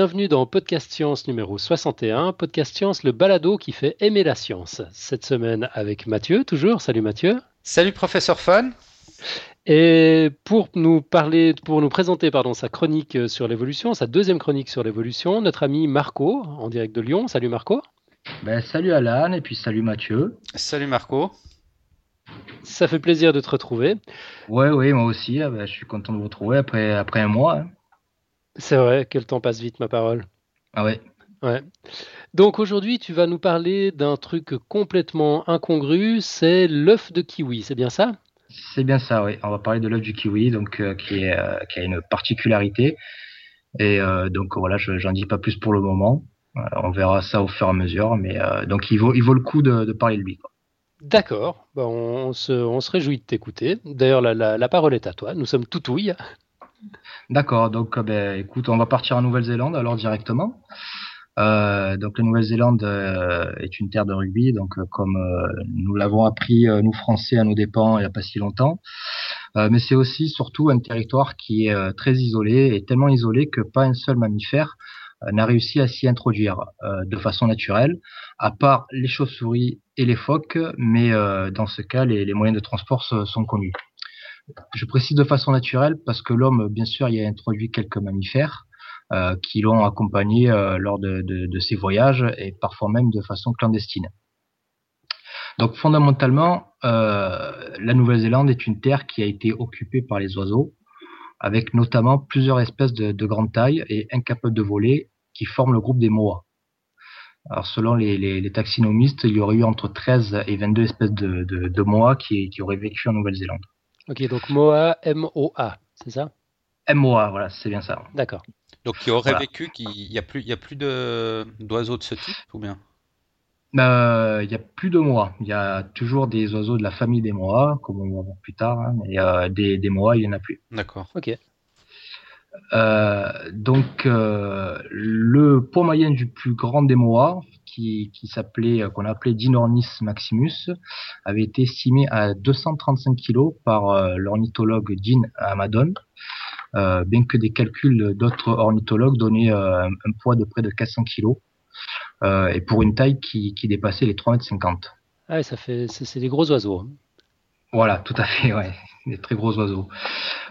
Bienvenue dans Podcast Science numéro 61, Podcast Science, le balado qui fait aimer la science. Cette semaine avec Mathieu, toujours. Salut Mathieu. Salut professeur Fun. Et pour nous parler, pour nous présenter pardon, sa chronique sur l'évolution, sa deuxième chronique sur l'évolution, notre ami Marco, en direct de Lyon. Salut Marco. Ben, salut Alan et puis salut Mathieu. Salut Marco. Ça fait plaisir de te retrouver. Ouais, oui, moi aussi. Ah ben, je suis content de vous retrouver après, après un mois. Hein. C'est vrai, que le temps passe vite, ma parole. Ah ouais. Ouais. Donc aujourd'hui, tu vas nous parler d'un truc complètement incongru, c'est l'œuf de kiwi, c'est bien ça? C'est bien ça, oui. On va parler de l'œuf du kiwi, donc euh, qui, est, euh, qui a une particularité. Et euh, donc voilà, je j'en dis pas plus pour le moment. on verra ça au fur et à mesure, mais donc il vaut, il vaut le coup de, parler de lui. D'accord, bah, on, se, on, se, réjouit de t'écouter. D'ailleurs, la, la, la, parole est à toi. Nous sommes tout. D'accord, donc euh, ben, écoute, on va partir en Nouvelle-Zélande alors directement. Euh, donc la Nouvelle-Zélande euh, est une terre de rugby, donc comme nous l'avons appris nous Français à nos dépens il n'y a pas si longtemps. mais c'est aussi surtout un territoire qui est très isolé et tellement isolé que pas un seul mammifère n'a réussi à s'y introduire de façon naturelle, à part les chauves-souris et les phoques, mais dans ce cas les, les moyens de transport sont connus. Je précise de façon naturelle parce que l'homme, bien sûr, y a introduit quelques mammifères euh, qui l'ont accompagné euh, lors de, ses voyages et parfois même de façon clandestine. Donc fondamentalement, euh, la Nouvelle-Zélande est une terre qui a été occupée par les oiseaux, avec notamment plusieurs espèces de, grande taille et incapables de voler qui forment le groupe des moas. Alors selon les, taxinomistes, il y aurait eu entre 13 et 22 espèces de, de moas qui auraient vécu en Nouvelle-Zélande. Ok, donc MOA, M-O-A, c'est ça? M-O-A, voilà, c'est bien ça. D'accord. Donc il aurait vécu, qu'il n'y a plus, il y a plus d'oiseaux de ce type, ou bien? Bah, il n'y a plus de moas. Il y a toujours des oiseaux de la famille des moas, comme on va voir plus tard, hein, mais euh, des, des moas, il n'y en a plus. D'accord. Ok. Euh, donc, euh, le poids moyen du plus grand des moas, qui, qui s'appelait, qu'on appelait Dinornis maximus, avait été estimé à 235 kg par l'ornithologue Dean Amadon, bien que des calculs d'autres ornithologues donnaient un, poids de près de 400 kg, et pour une taille qui, qui dépassait les 3,50 m. Ah, ça fait, c'est des gros oiseaux. Hein. Voilà, tout à fait, ouais, des très gros oiseaux.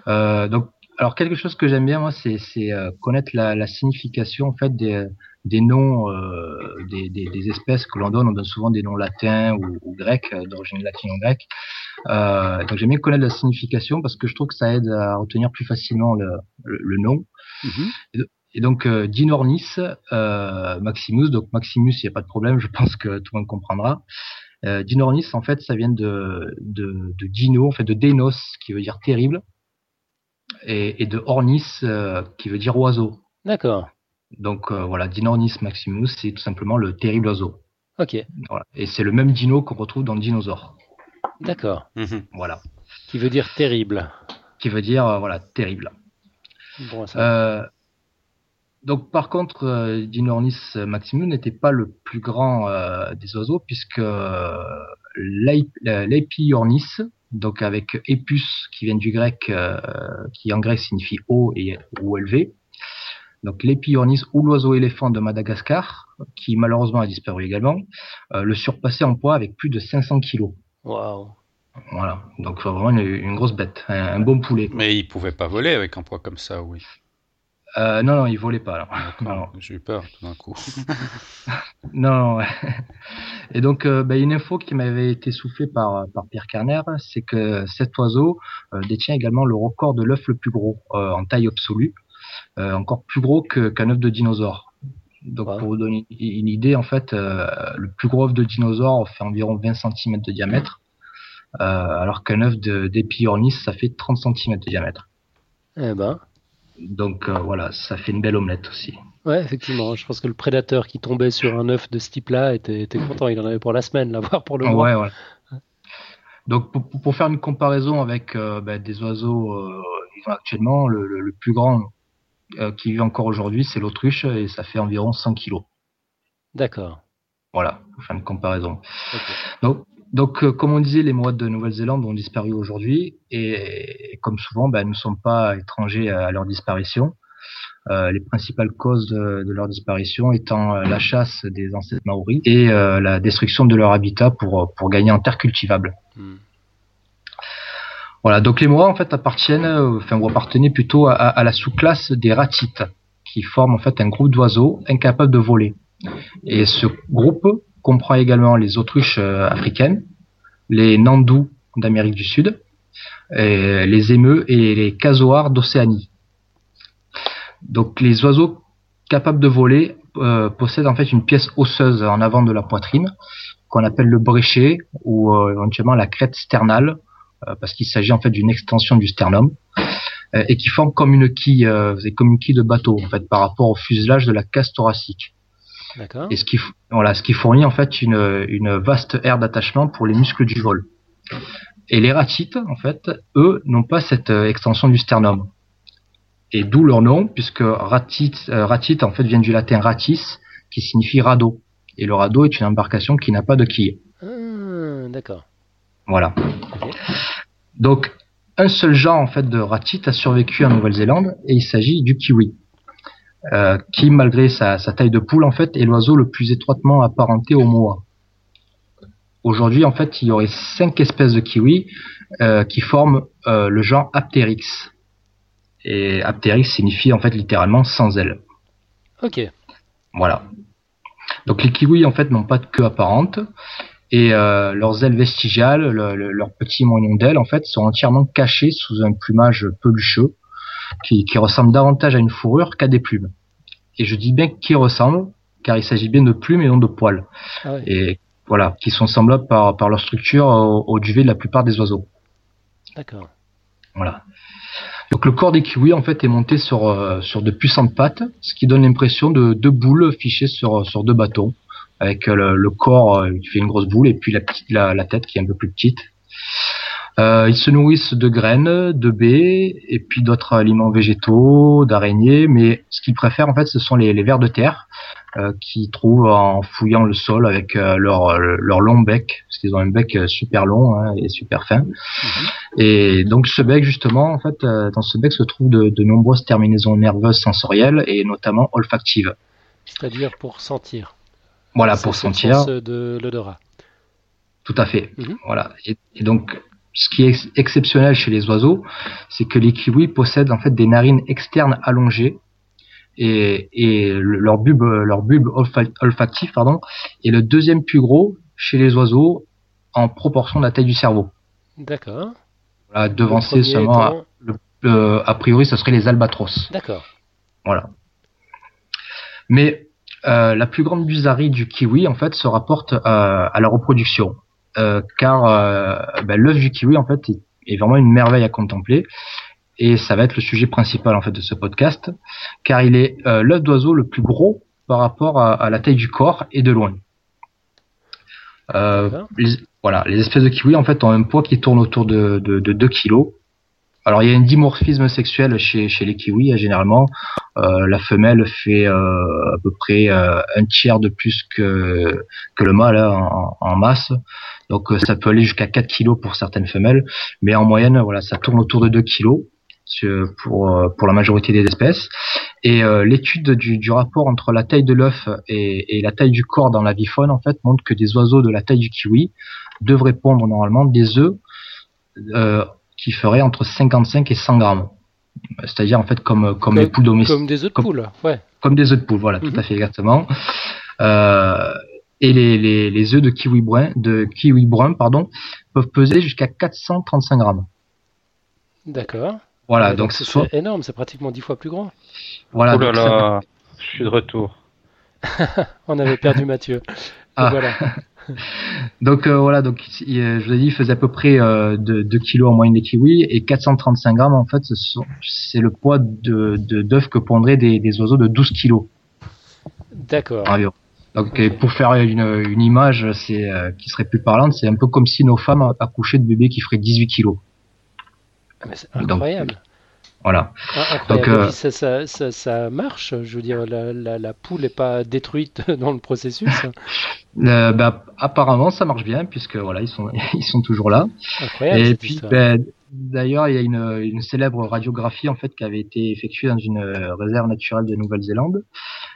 Euh, donc alors quelque chose que j'aime bien moi, c'est euh, connaître la, la, signification en fait des, des noms euh, des, des, des, espèces que l'on donne. On donne souvent des noms latins ou, ou grecs, euh, d'origine latine ou grecque. Euh, donc j'aime bien connaître la signification parce que je trouve que ça aide à retenir plus facilement le, le, nom. Mm-hmm. Et donc euh, Dinornis euh, Maximus, donc Maximus, il n'y a pas de problème, je pense que tout le monde comprendra. Euh, Dinornis, en fait, ça vient de, de, de Dino, en fait, de Denos, qui veut dire terrible et, de Ornis, euh, qui veut dire oiseau. D'accord. Donc euh, voilà, Dinornis maximus, c'est tout simplement le terrible oiseau. Ok. Et c'est le même dino qu'on retrouve dans le dinosaure. D'accord. Mhm. Voilà. Qui veut dire terrible. Qui veut dire, euh, voilà, terrible. Bon, ça... donc par contre, Dinornis maximus n'était pas le plus grand des oiseaux, puisque l'Epiornis, donc avec épus qui vient du grec, euh, qui en grec signifie haut et ou élevé. Donc l'épiornis ou l'oiseau éléphant de Madagascar, qui malheureusement a disparu également, euh, le surpassait en poids avec plus de 500 kilos. Waouh. Voilà, donc vraiment une, grosse bête, un, bon poulet. Mais il pouvait pas voler avec un poids comme ça, oui. Euh, non, non, il volait pas. J'ai eu peur tout d'un coup. non. Et donc, euh, bah, une info qui m'avait été soufflée par, par Pierre Carner, c'est que cet oiseau euh, détient également le record de l'œuf le plus gros en taille absolue, encore plus gros qu'un œuf de dinosaure. Donc, pour vous donner une idée, en fait, le plus gros œuf de dinosaure fait environ 20 cm de diamètre, alors qu'un œuf d'épiornis, ça fait 30 cm de diamètre. Eh ben. Donc euh, voilà, ça fait une belle omelette aussi. Ouais, effectivement. Je pense que le prédateur qui tombait sur un œuf de ce type-là était, content. Il en avait pour la semaine, l'avoir pour le mois. Ouais, ouais. Donc pour, faire une comparaison avec euh, bah, des oiseaux euh, actuellement, le, plus grand qui vit encore aujourd'hui, c'est l'autruche et ça fait environ 100 kilos. D'accord. Voilà, faire une comparaison. Donc donc, euh, comme on disait, les mois de Nouvelle-Zélande ont disparu aujourd'hui et, comme souvent, ben, nous ne sommes pas étrangers à, leur disparition. euh, les principales causes de, de leur disparition étant euh, la chasse des ancêtres maoris et euh, la destruction de leur habitat pour, pour gagner en terre cultivable. Hmm. Voilà, donc les Moas en fait appartiennent, euh, enfin vous appartenez plutôt à, la sous-classe des ratites, qui forment en fait un groupe d'oiseaux incapables de voler. Et ce groupe comprend également les autruches euh, africaines, les nandous d'Amérique du Sud, les émeux et les casoars d'Océanie. Donc les oiseaux capables de voler euh, possèdent en fait une pièce osseuse en avant de la poitrine qu'on appelle le bréchet ou éventuellement la crête sternale parce qu'il s'agit en fait d'une extension du sternum euh, et qui forme comme une quille, euh, c'est comme une quille de bateau en fait par rapport au fuselage de la cage thoracique. D'accord. Et ce qui, voilà, ce qui fournit en fait une, une vaste aire d'attachement pour les muscles du vol. Et les ratites, en fait, eux, n'ont pas cette euh, extension du sternum. Et d'où leur nom, puisque ratite, euh, ratite, en fait, vient du latin ratis, qui signifie radeau. Et le radeau est une embarcation qui n'a pas de quille. Ah, D'accord. Voilà. Donc, un seul genre en fait de ratite a survécu en Nouvelle-Zélande et il s'agit du kiwi, euh, qui malgré sa, sa taille de poule en fait est l'oiseau le plus étroitement apparenté au moa. Aujourd'hui en fait il y aurait cinq espèces de kiwi euh, qui forment euh, le genre Apteryx. Et Apteryx signifie en fait littéralement sans ailes. Ok. Voilà. Donc les kiwis en fait n'ont pas de queue apparente et euh, leurs ailes vestigiales, le- le- leurs petits moignons d'ailes en fait sont entièrement cachés sous un plumage pelucheux qui, qui ressemble davantage à une fourrure qu'à des plumes. Et je dis bien qui ressemble car il s'agit bien de plumes et non de poils. Ah. Et voilà, qui sont semblables par, par leur structure au, au duvet de la plupart des oiseaux. D'accord. Voilà. Donc le corps des kiwis en fait est monté sur euh, sur de puissantes pattes, ce qui donne l'impression de deux boules fichées sur sur deux bâtons, avec euh, le, le corps euh, qui fait une grosse boule et puis la petite la, la tête qui est un peu plus petite. Euh, ils se nourrissent de graines, de baies et puis d'autres aliments végétaux, d'araignées, mais ce qu'ils préfèrent en fait ce sont les, les vers de terre euh, qu'ils trouvent en fouillant le sol avec euh, leur leur long bec, parce qu'ils ont un bec euh, super long hein, et super fin. Et donc ce bec justement, en fait, euh, dans ce bec se trouvent de, de nombreuses terminaisons nerveuses sensorielles et notamment olfactives. C'est-à-dire pour sentir. Voilà, pour sentir. sens de l'odorat. Tout à fait. Mhm. Voilà. Et, et donc, ce qui est ex- exceptionnel chez les oiseaux, c'est que les kiwis possèdent en fait des narines externes allongées et, et le- leur bulbe, leur bulbe olfactif, pardon, est le deuxième plus gros chez les oiseaux en proportion de la taille du cerveau. D'accord. Voilà, Le devancé premier seulement, à, étant- euh, a priori, ce serait les albatros. D'accord. Voilà. Mais euh, la plus grande bizarrerie du kiwi, en fait, se rapporte euh, à la reproduction, Euh, car euh, ben, l'œuf du kiwi, en fait, est, est vraiment une merveille à contempler, et ça va être le sujet principal en fait de ce podcast, car il est euh, l'œuf d'oiseau le plus gros par rapport à, à la taille du corps et de loin. Euh, les, voilà, les espèces de kiwi en fait ont un poids qui tourne autour de, de, de 2 kilos. Alors il y a un dimorphisme sexuel chez, chez les kiwis hein, généralement. Euh, la femelle fait euh, à peu près euh, un tiers de plus que, que le mâle hein, en, en masse. Donc euh, ça peut aller jusqu'à 4 kilos pour certaines femelles, mais en moyenne voilà ça tourne autour de 2 kilos pour, euh, pour la majorité des espèces. Et euh, l'étude du, du rapport entre la taille de l'œuf et, et la taille du corps dans la vie faune en fait montre que des oiseaux de la taille du kiwi devraient pondre normalement des œufs euh, qui feraient entre 55 et 100 grammes. C'est-à-dire en fait comme comme les poules domestiques Comme des œufs de Comme- poule. Ouais. comme des œufs de poule, voilà, Mhm. tout à fait exactement. Euh, et les, les, les œufs de kiwi brun, de kiwi brun, pardon, peuvent peser jusqu'à 435 grammes. D'accord. Voilà, Ouais, donc, c'est soit, énorme, c'est pratiquement dix fois plus grand. voilà, oh là ça- là, je suis de retour. On avait perdu Mathieu. Ah. Voilà. donc euh, voilà, donc il- euh, je vous ai dit, il faisait à peu près euh, 2, kilos en moyenne des kiwis et 435 grammes en fait, c'est le poids de d'œufs que pondraient des, des oiseaux de 12 kilos D'accord. Donc pour faire une, une image, c'est euh, qui serait plus parlante, c'est un peu comme si nos femmes accouchaient de bébés qui feraient 18 kilos. Ah, mais c'est Donc, incroyable. Voilà. Ah, incroyable. donc, euh, ça, ça, ça, ça marche. Je veux dire, la, la, la poule n'est pas détruite dans le processus. Euh, bah, apparemment, ça marche bien puisque voilà, ils sont ils sont toujours là. Incroyable. Et puis, ben, d'ailleurs, il y a une, une célèbre radiographie en fait qui avait été effectuée dans une euh, réserve naturelle de Nouvelle-Zélande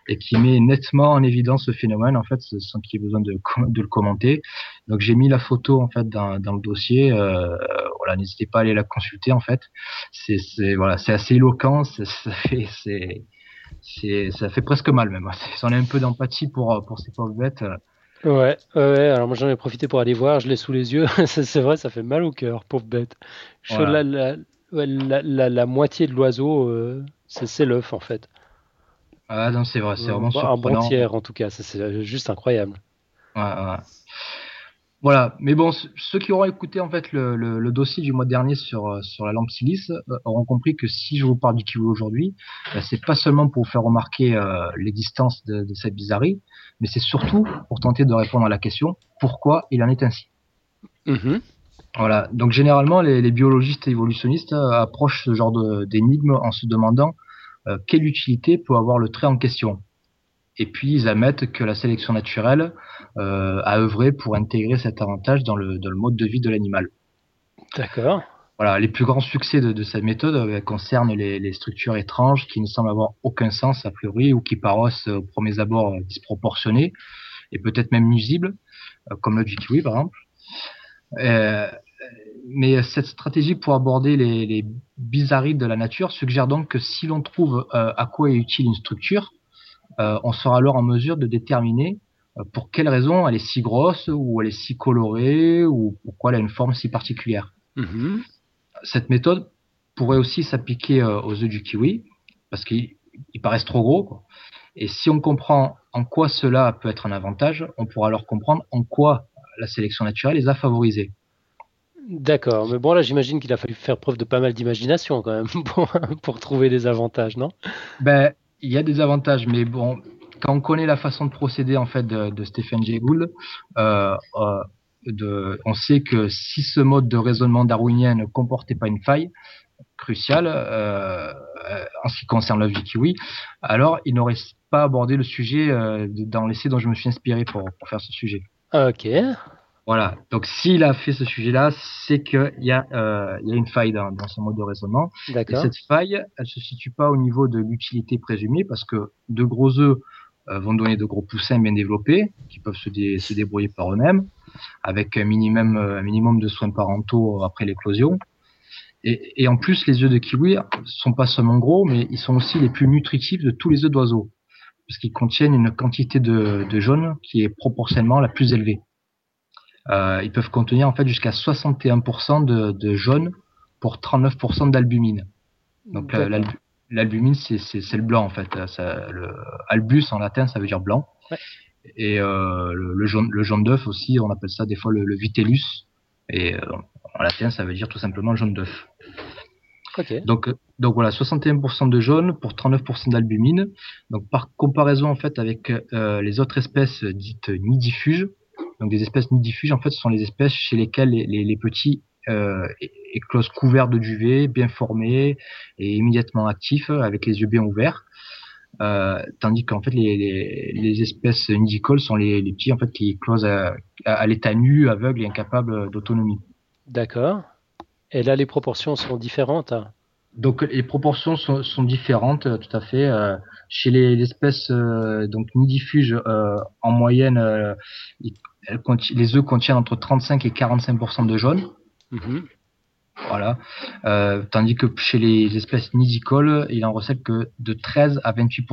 et qui met nettement en évidence ce phénomène en fait, sans qu'il y ait besoin de, de le commenter. Donc, j'ai mis la photo en fait dans, dans le dossier. Euh, voilà, n'hésitez pas à aller la consulter en fait. C'est voilà, c'est assez éloquent. c'est c'est ça fait presque mal même. Si on a un peu d'empathie pour pour ces pauvres bêtes. Euh, Ouais, ouais, alors moi j'en ai profité pour aller voir, je l'ai sous les yeux. C'est vrai, ça fait mal au cœur, pauvre bête. Je Voilà. la, la, la, moitié de l'oiseau, euh, c'est l'œuf en fait. Ah non, c'est vrai, c'est Un vraiment bon- un bon surprenant. tiers en tout cas, c'est juste incroyable. Ouais, ouais. Voilà, mais bon, ce- ceux qui auront écouté en fait le, le, le dossier du mois dernier sur euh, sur la lampe silice euh, auront compris que si je vous parle du kiwi aujourd'hui, euh, c'est pas seulement pour vous faire remarquer euh, l'existence de, de cette bizarrerie, mais c'est surtout pour tenter de répondre à la question pourquoi il en est ainsi? Mhm. Voilà, donc généralement les, les biologistes et évolutionnistes euh, approchent ce genre d'énigme en se demandant euh, quelle utilité peut avoir le trait en question. Et puis ils admettent que la sélection naturelle euh, a œuvré pour intégrer cet avantage dans le, dans le mode de vie de l'animal. D'accord. Voilà, les plus grands succès de, de cette méthode euh, concernent les, les structures étranges qui ne semblent avoir aucun sens a priori ou qui paraissent euh, au premier abord euh, disproportionnées et peut-être même nuisibles, euh, comme le kiwi par exemple. Euh, mais cette stratégie pour aborder les, les bizarreries de la nature suggère donc que si l'on trouve euh, à quoi est utile une structure, on sera alors en mesure de déterminer euh, pour quelle raison elle est si grosse ou elle est si colorée ou pourquoi elle a une forme si particulière. Mhm. Cette méthode pourrait aussi s'appliquer euh, aux œufs du kiwi parce qu'ils ils paraissent trop gros. Quoi. Et si on comprend en quoi cela peut être un avantage, on pourra alors comprendre en quoi la sélection naturelle les a favorisés. D'accord, mais bon là j'imagine qu'il a fallu faire preuve de pas mal d'imagination quand même pour, pour trouver des avantages, non? Ben, il y a des avantages, mais bon, quand on connaît la façon de procéder en fait de, Stephen Jay Gould, euh, euh, on sait que si ce mode de raisonnement darwinien ne comportait pas une faille cruciale euh, en ce qui concerne l'œuf du kiwi, alors il n'aurait pas abordé le sujet dans l'essai dont je me suis inspiré pour, pour faire ce sujet. Ok, Voilà. Donc s'il a fait ce sujet-là, c'est qu'il y, a, euh, il y a une faille dans, dans son mode de raisonnement. Et cette faille, elle se situe pas au niveau de l'utilité présumée parce que de gros œufs euh, vont donner de gros poussins bien développés qui peuvent se, dé- se débrouiller par eux-mêmes avec un minimum, euh, un minimum de soins parentaux après l'éclosion. Et, et en plus, les œufs de kiwi sont pas seulement gros, mais ils sont aussi les plus nutritifs de tous les œufs d'oiseaux parce qu'ils contiennent une quantité de, de jaune qui est proportionnellement la plus élevée. Euh, ils peuvent contenir en fait jusqu'à 61% de, de jaune pour 39% d'albumine. Donc euh, l'albumine, c'est, c'est, c'est le blanc en fait. Euh, Ça, le albus en latin, ça veut dire blanc. Ouais. Et euh, le, le jaune, le jaune d'œuf aussi, on appelle ça des fois le, le vitellus. Et euh, en latin, ça veut dire tout simplement jaune d'œuf. Ok, Donc, donc voilà, 61% de jaune pour 39% d'albumine. Donc par comparaison en fait avec euh, les autres espèces dites nidifuges, donc des espèces nidifuges en fait ce sont les espèces chez lesquelles les, petits euh, éclosent couverts de duvet, bien formés et immédiatement actifs avec les yeux bien ouverts. Euh, tandis qu'en fait les, espèces nidicoles sont les, petits en fait qui éclosent à l'état nu, aveugles et incapables d'autonomie. d'accord. Et là les proportions sont différentes. hein? Donc les proportions sont, sont différentes, euh, tout à fait. Euh, chez les, espèces euh, donc nidifuges, euh, en moyenne, ils- les œufs contiennent entre 35 et 45% de jaune. Mhm. Voilà. Tandis que chez les espèces nidicoles, il en recèle que de 13 à 28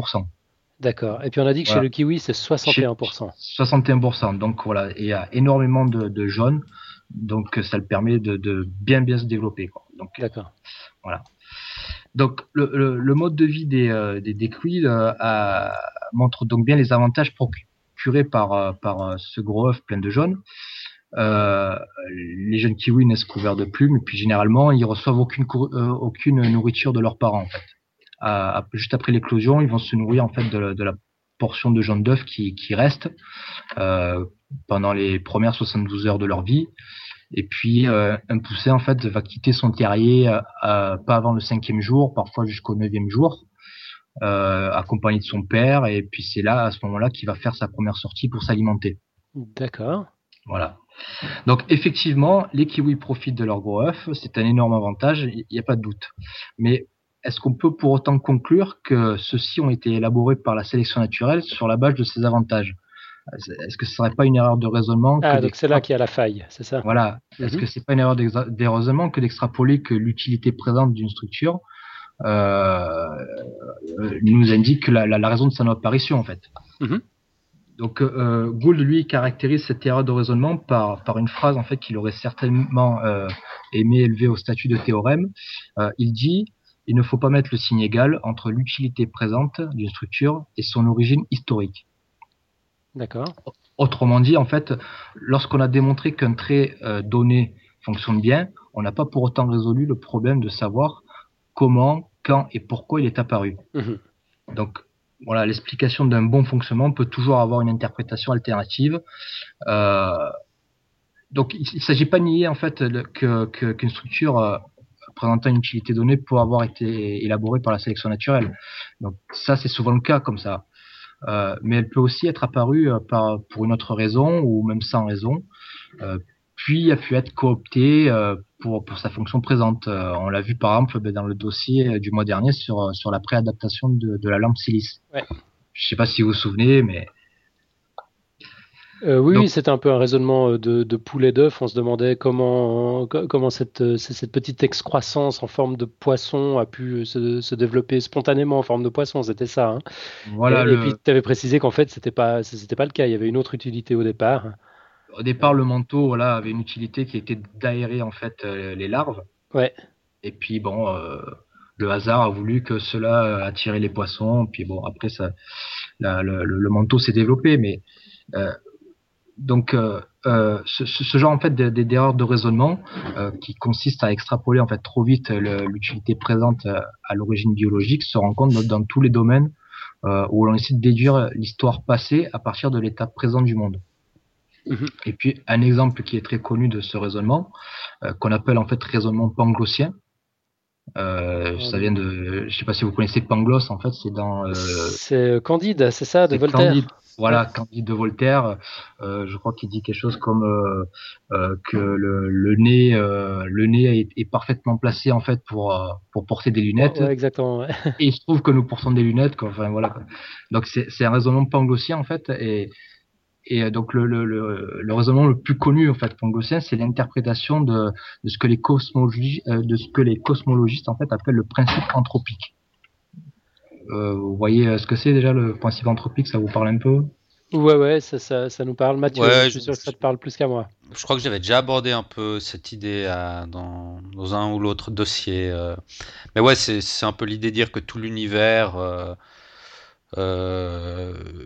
D'accord. Et puis on a dit que chez Voilà. le kiwi c'est 61%. 61 Donc voilà, il y a énormément de, de jaune, donc ça le permet de, de bien bien se développer. Quoi. Donc D'accord. Donc le, le, le mode de vie des, euh, des, euh, a- montre donc bien les avantages procurés par, euh, ce gros œuf plein de jaune. Les jeunes kiwis naissent couverts de plumes et puis généralement ils reçoivent aucune, nourriture de leurs parents juste après l'éclosion, ils vont se nourrir en fait de, la- portion de jaune d'œuf qui, reste pendant les premières 72 heures de leur vie. Et puis euh, un poussin en fait va quitter son terrier euh, pas avant le cinquième jour, parfois jusqu'au neuvième jour, euh, accompagné de son père. Et puis c'est là à ce moment-là qu'il va faire sa première sortie pour s'alimenter. D'accord. Voilà. Donc effectivement, les kiwis profitent de leur gros œuf, c'est un énorme avantage, il n'y a pas de doute. Mais est-ce qu'on peut pour autant conclure que ceux-ci ont été élaborés par la sélection naturelle sur la base de ces avantages? Est-ce que ce serait pas une erreur de raisonnement Ah, donc c'est là qu'il y a la faille, c'est ça? Voilà. Est-ce mhm. que c'est pas une erreur de raisonnement que d'extrapoler que l'utilité présente d'une structure euh, nous indique la, la, raison de son apparition en fait? Mhm. Donc euh, Gould lui caractérise cette erreur de raisonnement par, par une phrase en fait qu'il aurait certainement euh, aimé élever au statut de théorème. Euh, il dit il ne faut pas mettre le signe égal entre l'utilité présente d'une structure et son origine historique. D'accord. Autrement dit, en fait, lorsqu'on a démontré qu'un trait euh, donné fonctionne bien, on n'a pas pour autant résolu le problème de savoir comment, quand et pourquoi il est apparu. Mhm. Donc, voilà, l'explication d'un bon fonctionnement peut toujours avoir une interprétation alternative. Euh, donc, il ne s'agit pas de nier en fait que qu'une structure euh, présentant une utilité donnée peut avoir été élaborée par la sélection naturelle. Donc, ça, c'est souvent le cas comme ça. Euh, mais elle peut aussi être apparue euh, par, pour une autre raison ou même sans raison. Euh, puis a pu être cooptée euh, pour, pour sa fonction présente. Euh, on l'a vu par exemple ben, dans le dossier du mois dernier sur, sur la préadaptation de, de la lampe silice. Ouais. Je sais pas si vous vous souvenez, mais euh, oui, c'était un peu un raisonnement de, de poulet d'œuf. On se demandait comment, comment cette, cette petite excroissance en forme de poisson a pu se, se développer spontanément en forme de poisson. C'était ça. Hein. Voilà. Et, et puis tu avais précisé qu'en fait, c'était pas, c'était pas le cas. Il y avait une autre utilité au départ. Au départ, le manteau voilà, avait une utilité qui était d'aérer en fait euh, les larves. Ouais. Et puis bon, euh, le hasard a voulu que cela attirait les poissons. Puis bon, après ça, la, le, le, manteau s'est développé, mais euh, donc euh, euh ce, ce, genre en fait d'erreur de, raisonnement euh, qui consiste à extrapoler en fait trop vite l'utilité présente à l'origine biologique se rencontre dans, dans tous les domaines où l'on essaie de déduire l'histoire passée à partir de l'état présent du monde. Mhm. Et puis un exemple qui est très connu de ce raisonnement, euh, qu'on appelle en fait raisonnement panglossien. Euh, ça vient de, je sais pas si vous connaissez Pangloss, en fait, c'est dans. Euh, c'est Candide, c'est ça, de Voltaire. Candide, voilà, Candide de Voltaire. Euh, je crois qu'il dit quelque chose comme euh, euh, que le, le nez, le nez est, est, parfaitement placé en fait pour pour porter des lunettes. Ouais, exactement. Ouais. Et il se trouve que nous portons des lunettes. Quoi. Enfin voilà. Donc c'est un raisonnement panglossien en fait, et et euh, donc le, le, le, le, raisonnement le plus connu en fait panglossien, c'est l'interprétation de, de, ce que les cosmologistes, euh, de ce que les cosmologistes en fait appellent le principe anthropique. Euh, vous voyez ce que c'est déjà le principe anthropique, ça vous parle un peu? Ouais, ouais, ça, ça, ça, nous parle. Mathieu, je suis sûr que ça te parle plus qu'à moi. Je crois que j'avais déjà abordé un peu cette idée à, dans, dans, un ou l'autre dossier. Euh. Mais ouais, c'est un peu l'idée de dire que tout l'univers euh,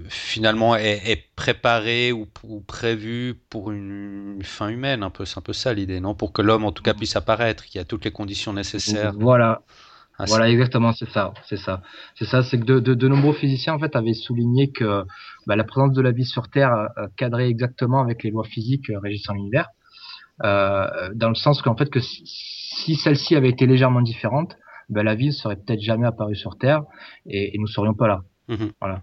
finalement est, préparé ou, prévu pour une, fin humaine un peu c'est un peu ça l'idée non? Pour que l'homme en tout cas puisse apparaître qu'il y a toutes les conditions nécessaires. Voilà. Voilà exactement c'est ça c'est ça. C'est ça c'est que de, de, de, nombreux physiciens en fait avaient souligné que bah, la présence de la vie sur Terre euh, cadrait exactement avec les lois physiques euh, régissant l'univers. Euh, dans le sens qu'en fait que si, si celle-ci avait été légèrement différente bah, la vie serait peut-être jamais apparue sur Terre et, et nous serions pas là Mhm. Voilà.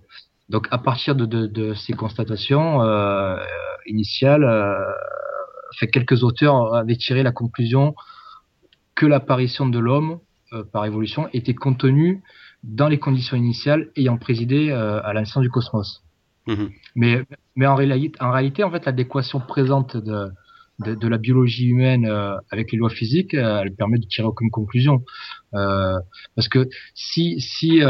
Donc à partir de, de, de ces constatations euh, initiales, euh, fait, quelques auteurs avaient tiré la conclusion que l'apparition de l'homme euh, par évolution était contenue dans les conditions initiales ayant présidé euh, à l'instant du cosmos. Mhm. Mais, mais en, réalité, en réalité, en fait, l'adéquation présente de, de, de, la biologie humaine euh, avec les lois physiques, euh, elle permet de tirer aucune conclusion. Euh, parce que si, si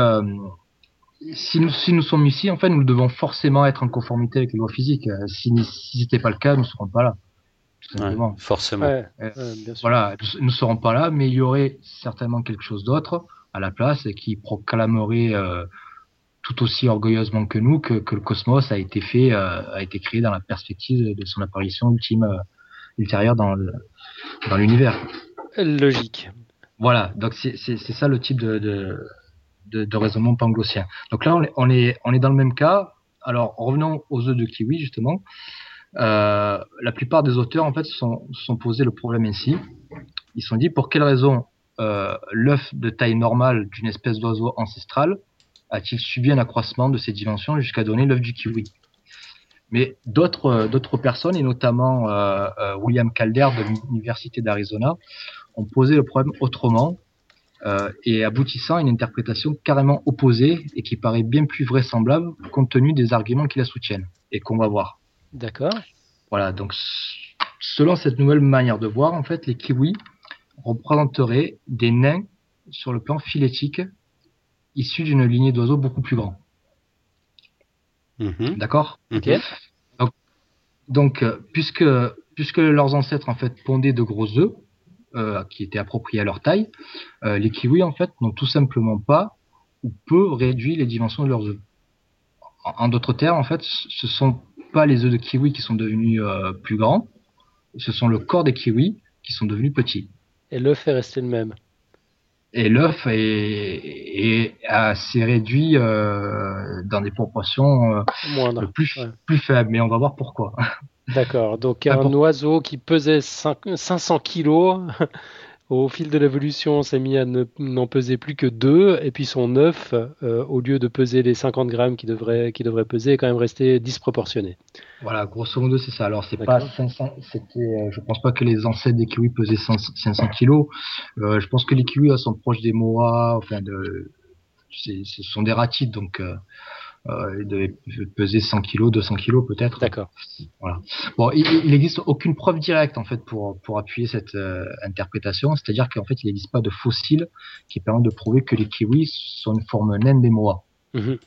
si nous, si nous sommes ici, en fait, nous devons forcément être en conformité avec les lois physiques. Euh, si, si ce n'était pas le cas, nous ne serons pas là. Ouais, forcément. Euh, voilà, nous ne serons pas là, mais il y aurait certainement quelque chose d'autre à la place qui proclamerait euh, tout aussi orgueilleusement que nous que, que le cosmos a été fait, euh, a été créé dans la perspective de son apparition ultime euh, ultérieure dans dans l'univers. Logique. Voilà, donc c'est ça le type de, de de, raisonnement panglossien. Donc là, on est, dans le même cas. Alors, revenons aux œufs de kiwi, justement. Euh, la plupart des auteurs, en fait, se sont, posés le problème ainsi. Ils se sont dit, pour quelle raison euh, l'œuf de taille normale d'une espèce d'oiseau ancestral a-t-il subi un accroissement de ses dimensions jusqu'à donner l'œuf du kiwi? Mais d'autres d'autres personnes, et notamment William Calder de l'Université d'Arizona, ont posé le problème autrement euh, et aboutissant à une interprétation carrément opposée et qui paraît bien plus vraisemblable compte tenu des arguments qui la soutiennent et qu'on va voir. D'accord. Voilà, donc selon cette nouvelle manière de voir, en fait, les kiwis représenteraient des nains sur le plan phylétique issus d'une lignée d'oiseaux beaucoup plus grands. Mhm. D'accord? Ok. Donc, donc, euh, puisque, puisque leurs ancêtres en fait pondaient de gros œufs, euh, qui étaient appropriés à leur taille, euh, les kiwis en fait n'ont tout simplement pas ou peu réduit les dimensions de leurs œufs. En, en d'autres termes, en fait, ce sont pas les œufs de kiwi qui sont devenus euh, plus grands, ce sont le corps des kiwis qui sont devenus petits. Et l'œuf est resté le même? Et l'œuf est, est assez réduit euh, dans des proportions euh, Moindre. plus, ouais. plus faibles, mais on va voir pourquoi. D'accord. Donc un oiseau qui pesait cinq- 500 kilos, au fil de l'évolution, s'est mis à ne- n'en peser plus que deux, et puis son œuf, euh, au lieu de peser les 50 grammes qu'il devrait, peser, est quand même resté disproportionné. Voilà, grosso modo, c'est ça. Alors, c'est pas D'accord. 500, c'était, euh, je pense pas que les ancêtres des kiwis pesaient 500 500 kilos. Euh, je pense que les kiwis sont proches des moas, enfin de, ce sont des ratites, donc, euh, euh, ils devaient peser 100 kilos, 200 kilos peut-être. D'accord. Bon, il, il existe aucune preuve directe en fait pour pour appuyer cette euh, interprétation, c'est-à-dire qu'en fait il n'existe pas de fossiles qui permettent de prouver que les kiwis sont une forme naine des moas. Mhm.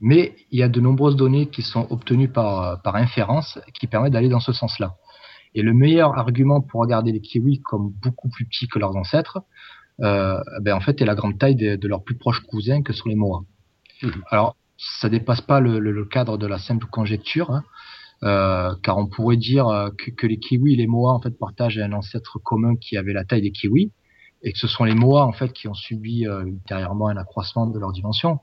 Mais il y a de nombreuses données qui sont obtenues par par inférence qui permettent d'aller dans ce sens-là. Et le meilleur argument pour regarder les kiwis comme beaucoup plus petits que leurs ancêtres, euh, ben en fait est la grande taille de, de leurs plus proches cousins que sont les moas. Mhm. Alors ça dépasse pas le, le- le cadre de la simple conjecture. hein. Euh, car on pourrait dire euh, que, que les kiwis et les moas en fait partagent un ancêtre commun qui avait la taille des kiwis et que ce sont les moas en fait qui ont subi euh, ultérieurement un accroissement de leur dimension.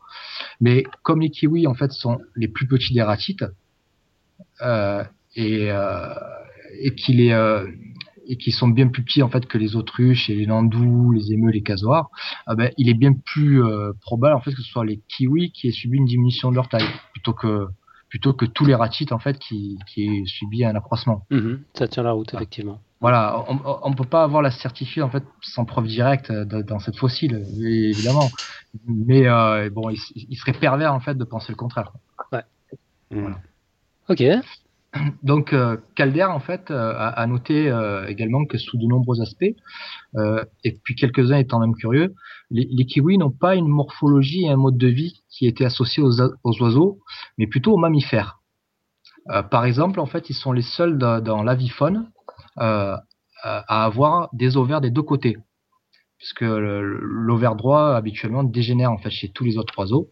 Mais comme les kiwis en fait sont les plus petits des ratites euh, et euh, et qu'il est et qui sont bien plus petits en fait que les autruches et les nandous, les émeux, les casoars, ah ben, il est bien plus euh, probable en fait que ce soit les kiwis qui aient subi une diminution de leur taille plutôt que plutôt que tous les ratites en fait qui qui aient subi un accroissement. Mhm. Ça tient la route, effectivement. Voilà, on, on peut pas avoir la certitude en fait sans preuve directe euh, dans cette fossile évidemment, mais euh, bon, il, il serait pervers en fait de penser le contraire. Mhm. Ok. Donc euh, Calder en fait euh, a, a noté euh, également que sous de nombreux aspects, et puis quelques-uns étant même curieux, les, les kiwis n'ont pas une morphologie et un mode de vie qui étaient associés aux, oiseaux, mais plutôt aux mammifères. Par exemple, en fait, ils sont les seuls dans, dans l'avifaune à avoir des ovaires des deux côtés, puisque l'ovaire droit habituellement dégénère en fait chez tous les autres oiseaux,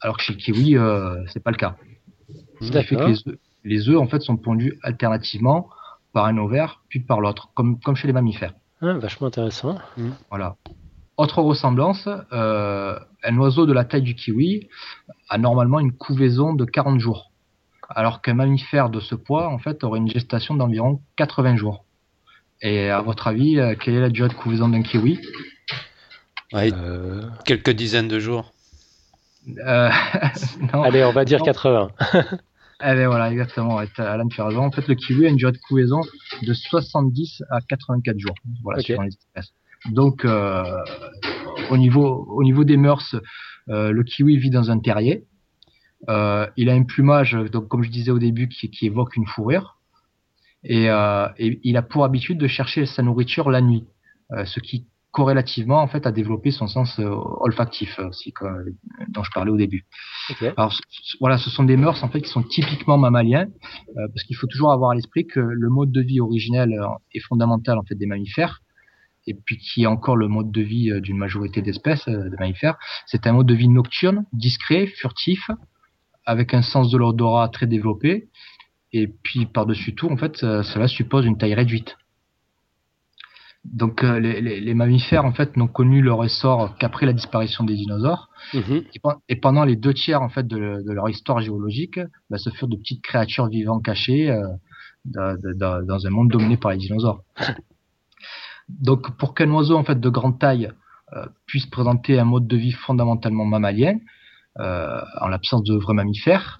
alors que chez le kiwi euh, c'est pas le cas. Ce qui fait que D'accord. les œufs, les œufs en fait sont pondus alternativement par un ovaire puis par l'autre, comme, comme chez les mammifères. Ah, vachement intéressant. Voilà. Autre ressemblance, euh, un oiseau de la taille du kiwi a normalement une couvaison de 40 jours, alors qu'un mammifère de ce poids en fait aurait une gestation d'environ 80 jours. Et à votre avis, euh, quelle est la durée de couvaison d'un kiwi? Ouais, Euh, quelques dizaines de jours. Euh, non. Allez, on va dire Non. 80. Eh ben voilà, exactement. ouais, Alan, raison. En fait, le kiwi a une durée de couvaison de 70 à 84 jours. Voilà, Ok. suivant les espèces. Donc, euh, au niveau au niveau des mœurs, euh, le kiwi vit dans un terrier. Euh, il a un plumage, donc comme je disais au début, qui, qui évoque une fourrure. Et, et il a pour habitude de chercher sa nourriture la nuit, ce qui corrélativement en fait a développé son sens euh, olfactif euh, aussi, comme- dont je parlais au début. Ok. Alors voilà, ce sont des mœurs en fait qui sont typiquement mammaliens, euh, parce qu'il faut toujours avoir à l'esprit que le mode de vie originel euh, est fondamental en fait des mammifères, et puis qui est encore le mode de vie d'une majorité d'espèces euh, de mammifères. C'est un mode de vie nocturne, discret, furtif, avec un sens de l'odorat très développé, et puis par-dessus tout, en fait, euh, cela suppose une taille réduite. Donc euh, les, les- les mammifères en fait n'ont connu leur essor qu'après la disparition des dinosaures. Mhm. Et pen- Et pendant les deux tiers en fait de, de leur histoire géologique, bah, ce furent de petites créatures vivantes cachées euh, dans, dans- dans un monde dominé par les dinosaures. Donc pour qu'un oiseau en fait de grande taille euh, puisse présenter un mode de vie fondamentalement mammalien, euh, en l'absence de vrais mammifères,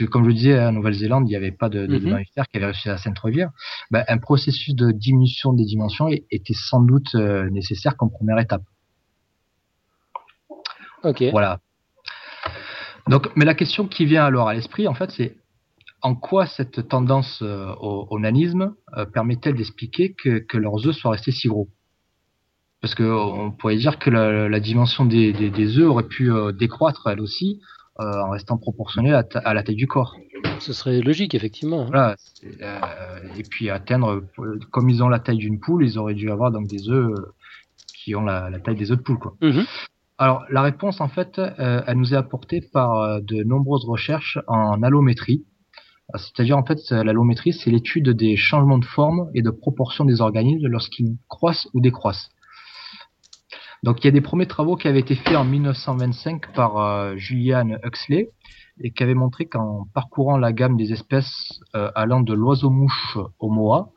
puisque comme je le disais, en Nouvelle-Zélande, il n'y avait pas de, de, Mhm. qui avaient réussi à s'introduire, ben, un processus de diminution des dimensions était sans doute euh, nécessaire comme première étape. Ok. Voilà. Donc, mais la question qui vient alors à l'esprit, en fait, c'est en quoi cette tendance euh, au, au nanisme euh, permet-elle d'expliquer que, que leurs œufs soient restés si gros? Parce que on pourrait dire que la, la dimension des, des, des œufs aurait pu euh, décroître elle aussi euh, en restant proportionnelle à, la taille du corps. Ce serait logique, effectivement. hein. Voilà. Euh, et puis atteindre, comme ils ont la taille d'une poule, ils auraient dû avoir donc des œufs euh, qui ont la, la taille des œufs de poule, quoi. Mhm. Alors, la réponse, en fait, euh, elle nous est apportée par de nombreuses recherches en allométrie. C'est-à-dire, en fait, l'allométrie, c'est l'étude des changements de forme et de proportion des organismes lorsqu'ils croissent ou décroissent. Donc, il y a des premiers travaux qui avaient été faits en 1925 par euh, Julian Huxley et qui avaient montré qu'en parcourant la gamme des espèces euh, allant de l'oiseau-mouche au moa,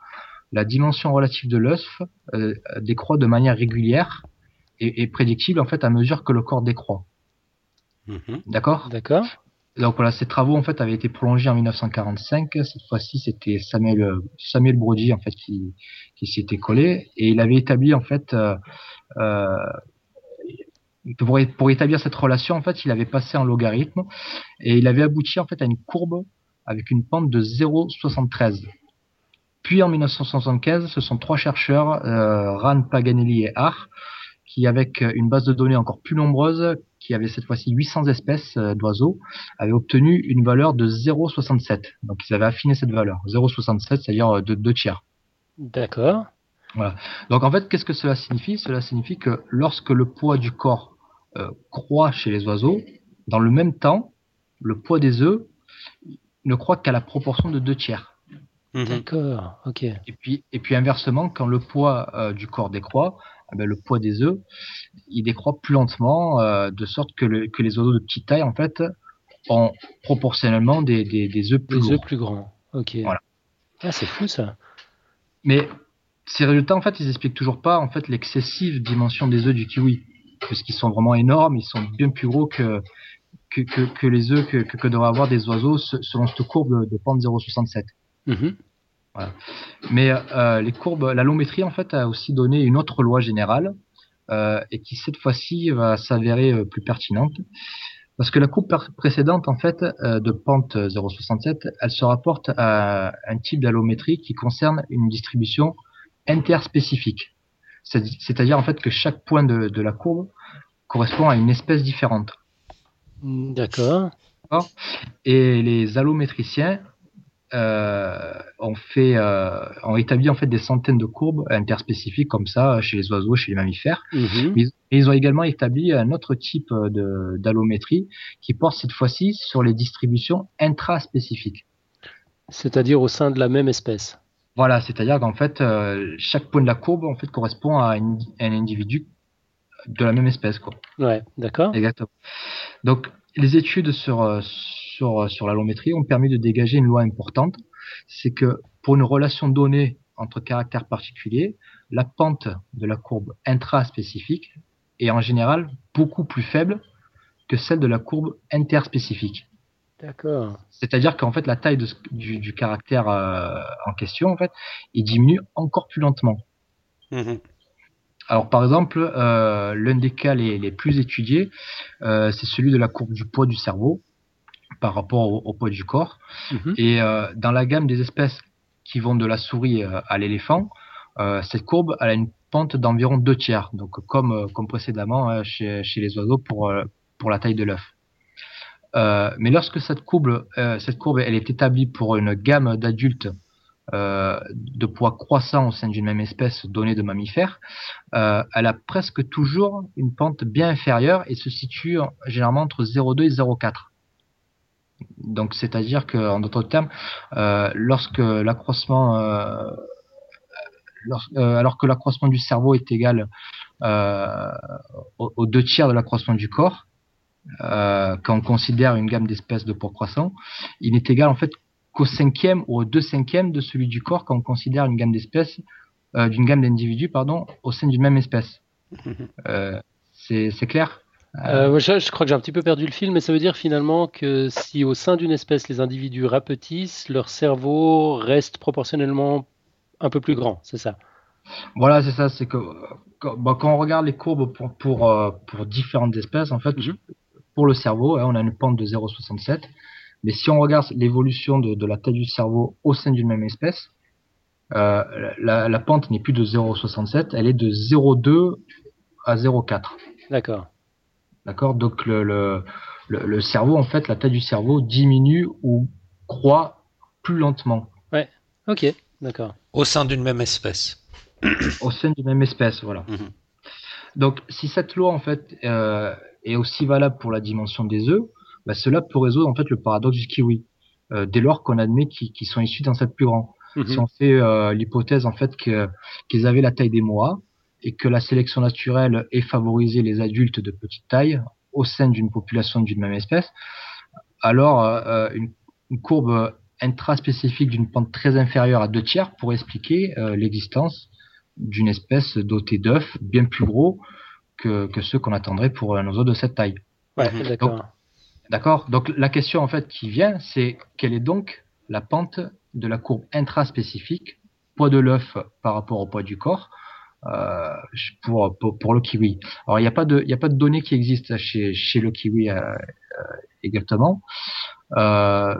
la dimension relative de l'œuf euh, décroît de manière régulière et, et prédictible en fait à mesure que le corps décroît. Mhm. D'accord? D'accord. Donc voilà, ces travaux en fait avaient été prolongés en 1945. Cette fois-ci, c'était Samuel euh, Samuel Brody en fait qui qui s'y était collé et il avait établi en fait euh, euh, pour, pour établir cette relation en fait, il avait passé un logarithme et il avait abouti en fait à une courbe avec une pente de 0,73. Puis en 1975, ce sont trois chercheurs, euh, Paganelli et Har, qui avec euh, une base de données encore plus nombreuse, qui avait cette fois-ci 800 espèces euh, d'oiseaux, avaient obtenu une valeur de 0,67. Donc ils avaient affiné cette valeur, 0,67, c'est-à-dire euh, de deux tiers. D'accord. Donc en fait, qu'est-ce que cela signifie? Cela signifie que lorsque le poids du corps euh, croît chez les oiseaux, dans le même temps, le poids des œufs ne croît qu'à la proportion de deux tiers. Mhm. D'accord. Ok. Et puis, et puis inversement, quand le poids euh, du corps décroît, ben, le poids des œufs, il décroît plus lentement, euh, de sorte que, le- que les oiseaux de petite taille, en fait, ont proportionnellement des, des, des œufs plus lourds. œufs plus grands. Ok. Voilà. Ah, c'est fou ça. Mais ces résultats, en fait, ils expliquent toujours pas, en fait, l'excessive dimension des œufs du kiwi. Parce qu'ils sont vraiment énormes, ils sont bien plus gros que, que, que, que les œufs que, devraient avoir des oiseaux se- selon cette courbe de, de pente 0,67. Mhm. Mais euh, les courbes, l'allométrie en fait a aussi donné une autre loi générale euh, et qui cette fois-ci va s'avérer euh, plus pertinente parce que la courbe précédente en fait euh, de pente 0,67, elle se rapporte à un type d'allométrie qui concerne une distribution interspécifique, C'est- c'est-à-dire en fait que chaque point de, de la courbe correspond à une espèce différente. D'accord? Et les allométriciens euh, ont fait, euh, en fait des centaines de courbes interspécifiques comme ça chez les oiseaux, chez les mammifères. Mhm. Mais ils ont également établi un autre type de d'allométrie qui porte cette fois-ci sur les distributions intraspécifiques. C'est-à-dire au sein de la même espèce. Voilà, c'est-à-dire qu'en fait euh, chaque point de la courbe en fait correspond à, une- à un individu de la même espèce quoi. Ouais. D'accord. Exactement. Donc, les études sur, euh, sur, sur l'allométrie ont permis de dégager une loi importante. C'est que pour une relation donnée entre caractères particuliers, la pente de la courbe intraspécifique est en général beaucoup plus faible que celle de la courbe interspécifique. D'accord. C'est-à-dire qu'en fait, la taille de du, du caractère euh, en question, en fait, il diminue encore plus lentement. Mhm. Alors par exemple, euh, l'un des cas les, les plus étudiés, euh, c'est celui de la courbe du poids du cerveau par rapport au, au poids du corps. Mhm. Et euh, dans la gamme des espèces qui vont de la souris euh, à l'éléphant, euh, cette courbe elle a une pente d'environ deux tiers, donc comme comme précédemment hein, chez, chez les oiseaux pour pour la taille de l'œuf. Euh, mais lorsque cette courbe, cette courbe, elle est établie pour une gamme d'adultes de poids croissant au sein d'une même espèce donnée de mammifères, elle a presque toujours une pente bien inférieure et se situe en- généralement entre 0,2 et 0,4. Donc, c'est-à-dire que, en d'autres termes, euh, lorsque l'accroissement, euh, lors- euh, alors que l'accroissement du cerveau est égal aux, aux deux tiers de l'accroissement du corps, quand on considère une gamme d'espèces de poids croissant, il n'est égal en fait qu'au cinquième ou au deux cinquièmes de celui du corps quand on considère une gamme d'espèces, d'une gamme d'individus, pardon, au sein d'une même espèce. C'est clair? Euh, je, crois que j'ai un petit peu perdu le fil, mais ça veut dire finalement que si au sein d'une espèce les individus rapetissent, leur cerveau reste proportionnellement un peu plus grand, c'est ça? Voilà, c'est ça. C'est que quand, on regarde les courbes pour, pour, euh, pour différentes espèces, en fait, mhm. pour le cerveau, hein, on a une pente de 0,67. Mais si on regarde l'évolution de, de, la taille du cerveau au sein d'une même espèce, euh, la, la, pente n'est plus de 0,67, elle est de 0,2 à 0,4. D'accord. D'accord? Donc le, le, le, cerveau, en fait, la taille du cerveau diminue ou croît plus lentement. Ouais, ok, d'accord. Au sein d'une même espèce. Au sein d'une même espèce, voilà. Mhm. Donc si cette loi, en fait, euh, est aussi valable pour la dimension des œufs, bah, cela peut résoudre en fait le paradoxe du kiwi, euh, dès lors qu'on admet qu'ils sont issus d'un set plus grand. Mhm. Si on fait euh, l'hypothèse en fait qu'ils avaient la taille des moas, et que la sélection naturelle ait favorisé les adultes de petite taille au sein d'une population d'une même espèce, alors euh, une, courbe intraspécifique d'une pente très inférieure à deux tiers pourrait expliquer euh, l'existence d'une espèce dotée d'œufs bien plus gros que, ceux qu'on attendrait pour un oiseau de cette taille. Ouais, d'accord. D'accord. Donc la question en fait qui vient, c'est quelle est donc la pente de la courbe intraspécifique, poids de l'œuf par rapport au poids du corps, euh, pour, pour, le kiwi. Alors il n'y a pas de a pas de données qui existent chez chez le kiwi euh, euh, exactement,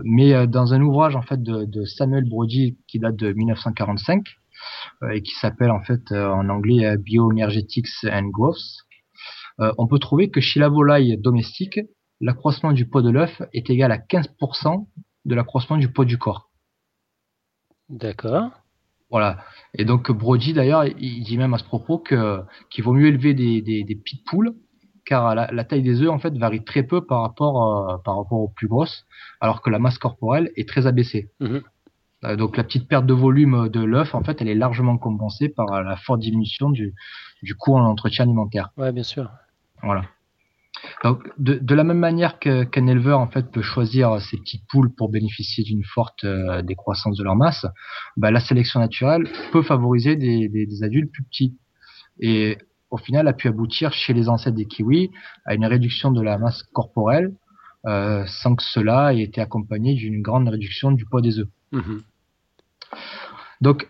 mais dans un ouvrage en fait de, Samuel Brody qui date de 1945 et qui s'appelle en fait en anglais Bioenergetics and Growth, on peut trouver que chez la volaille domestique, l'accroissement du poids de l'œuf est égal à 15% de l'accroissement du poids du corps. D'accord. Voilà. Et donc Brody d'ailleurs, il dit même à ce propos que qu'il vaut mieux élever des, des, des petites poules car la, taille des œufs en fait varie très peu par rapport euh, par rapport aux plus grosses, alors que la masse corporelle est très abaissée. Mhm. Euh, donc la petite perte de volume de l'œuf en fait, elle est largement compensée par la forte diminution du du coût en entretien alimentaire. Ouais, bien sûr. Voilà. Donc, de, la même manière qu'un éleveur en fait peut choisir ses petites poules pour bénéficier d'une forte euh, décroissance de leur masse, bah, la sélection naturelle peut favoriser des, des, adultes plus petits et au final a pu aboutir chez les ancêtres des kiwis à une réduction de la masse corporelle euh, sans que cela ait été accompagné d'une grande réduction du poids des œufs. Mm-hmm. Donc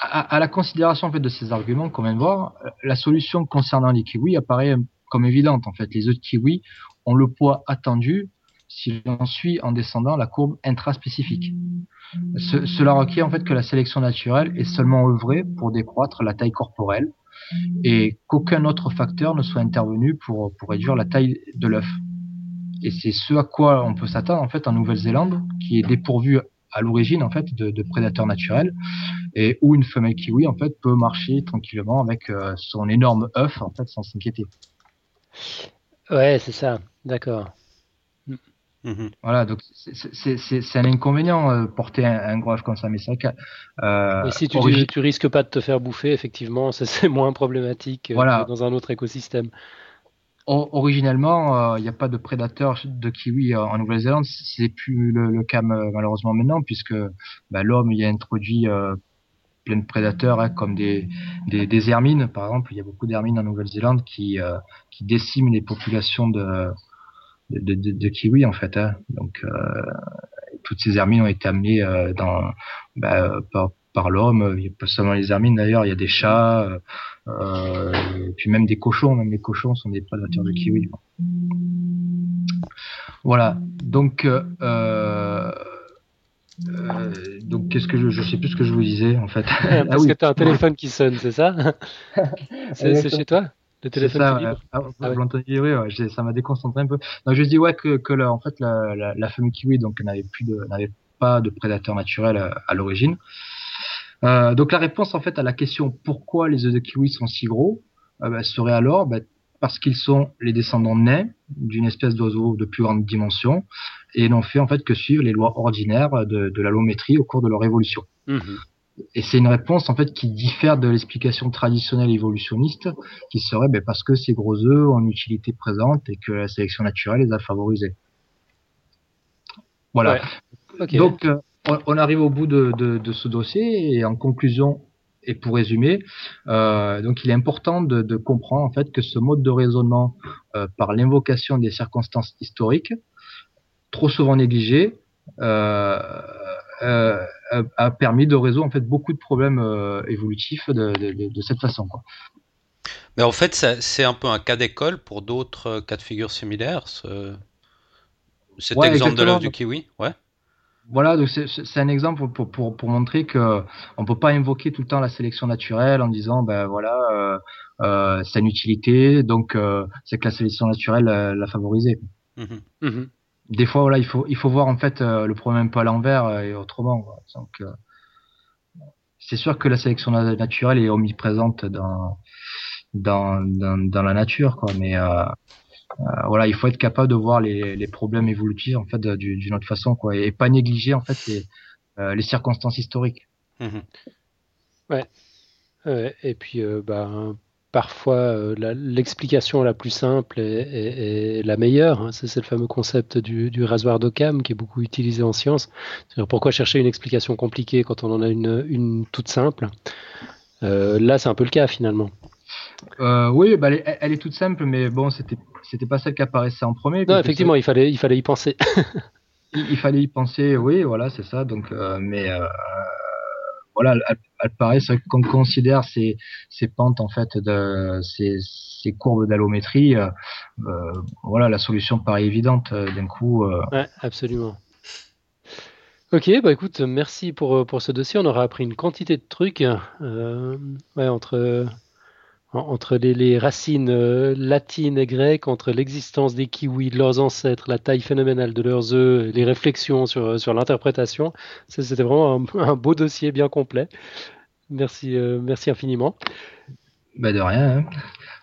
à, à, la considération en fait de ces arguments qu'on vient de voir, la solution concernant les kiwis apparaît comme évidente. En fait, les œufs de kiwi ont le poids attendu si l'on suit en descendant la courbe intraspécifique. cela requiert en fait que la sélection naturelle est seulement œuvrée pour décroître la taille corporelle et qu'aucun autre facteur ne soit intervenu pour, réduire la taille de l'œuf. Et c'est ce à quoi on peut s'attendre en fait en Nouvelle-Zélande, qui est dépourvue à l'origine en fait de, prédateurs naturels et où une femelle kiwi en fait peut marcher tranquillement avec euh, son énorme œuf en fait sans s'inquiéter. Ouais, c'est ça, d'accord. Mhm. Voilà, donc c'est un inconvénient euh, porter un, gros comme ça, mais c'est vrai que. Euh, si tu, tu, risques pas de te faire bouffer, effectivement, c'est moins problématique euh, dans un autre écosystème. originellement, il n'y a pas de prédateurs de kiwi en Nouvelle-Zélande, c'est plus le, cas malheureusement maintenant, puisque bah, l'homme y a introduit plein de prédateurs, hein, comme des, des, hermines, par exemple. Il y a beaucoup d'hermines en Nouvelle-Zélande qui, euh, qui déciment les populations de, de, kiwis, en fait. Hein. Donc, euh, toutes ces hermines ont été amenées euh, dans, bah, par, par l'homme. Pas seulement les hermines, d'ailleurs, il y a des chats, puis même des cochons. Même les cochons sont des prédateurs de kiwis. Voilà. Donc, euh, donc qu'est-ce que je, je sais plus ce que je vous disais en fait. Parce ah que tu as un téléphone qui sonne, c'est ça C'est chez toi le téléphone ça, ah, ah, oui, ça m'a déconcentré un peu. Donc je dis ouais que, que en fait la, la, la, famille kiwi donc n'avait plus n'avait pas de prédateur naturel à, à l'origine. Euh, donc la réponse en fait à la question pourquoi les œufs de kiwi sont si gros euh, bah, serait alors bah, parce qu'ils sont les descendants nés d'une espèce d'oiseau de plus grande dimension et n'ont fait en fait que suivre les lois ordinaires de, de l'allométrie au cours de leur évolution. Mhm. Et c'est une réponse en fait qui diffère de l'explication traditionnelle évolutionniste, qui serait ben, parce que ces gros œufs ont une utilité présente et que la sélection naturelle les a favorisés. Voilà. Donc euh, on, arrive au bout de, de, de, ce dossier et en conclusion et pour résumer, euh, donc il est important de, de, comprendre en fait que ce mode de raisonnement euh, par l'invocation des circonstances historiques, trop souvent négligé, euh, euh, a permis de résoudre en fait beaucoup de problèmes euh, évolutifs de, de, de, cette façon. Quoi. Mais en fait, c'est un peu un cas d'école pour d'autres cas de figure similaires. Ce... Cet Ouais, exemple de l'œuf du kiwi, ouais. Voilà, donc c'est- un exemple pour, pour, pour montrer que on peut pas invoquer tout le temps la sélection naturelle en disant ben voilà euh, euh, c'est une utilité donc euh, c'est que la sélection naturelle l'a favorisé. Mhm. Mhm. Des fois voilà il faut il faut voir en fait euh, le problème un peu à l'envers euh, et autrement. quoi. Donc euh, c'est sûr que la sélection na- naturelle est omniprésente dans dans dans, dans la nature quoi, mais euh, voilà il faut être capable de voir les, les problèmes évolutifs en fait d'une autre façon quoi et pas négliger en fait les euh, les circonstances historiques. Mhm. Ouais, et puis, euh, bah, parfois, euh, la- l'explication la plus simple est, est- est la meilleure. hein. C'est le fameux concept du, du rasoir d'Occam qui est beaucoup utilisé en science. Pourquoi chercher une explication compliquée quand on en a une, une toute simple? Euh, Là, c'est un peu le cas finalement. Euh, oui, bah, elle, est, elle est toute simple, mais bon, c'était pas celle qui apparaissait en premier. Non, effectivement, il fallait, il fallait y penser. il, il fallait y penser. Oui, voilà, c'est ça. Donc, euh, mais voilà, elle, elle paraît, c'est vrai que quand on considère ces, pentes en fait, ces, courbes d'allométrie, euh, euh, voilà, la solution paraît évidente euh, d'un coup. euh, absolument. Ok, bah écoute, merci pour, ce dossier. On aura appris une quantité de trucs. ouais, entre, en- entre les, les racines euh, latines et grecques, entre l'existence des kiwis, de leurs ancêtres, la taille phénoménale de leurs œufs, les réflexions sur, sur l'interprétation. C'était vraiment un, un beau dossier bien complet. Merci, euh, merci infiniment. Bah de rien. Hein.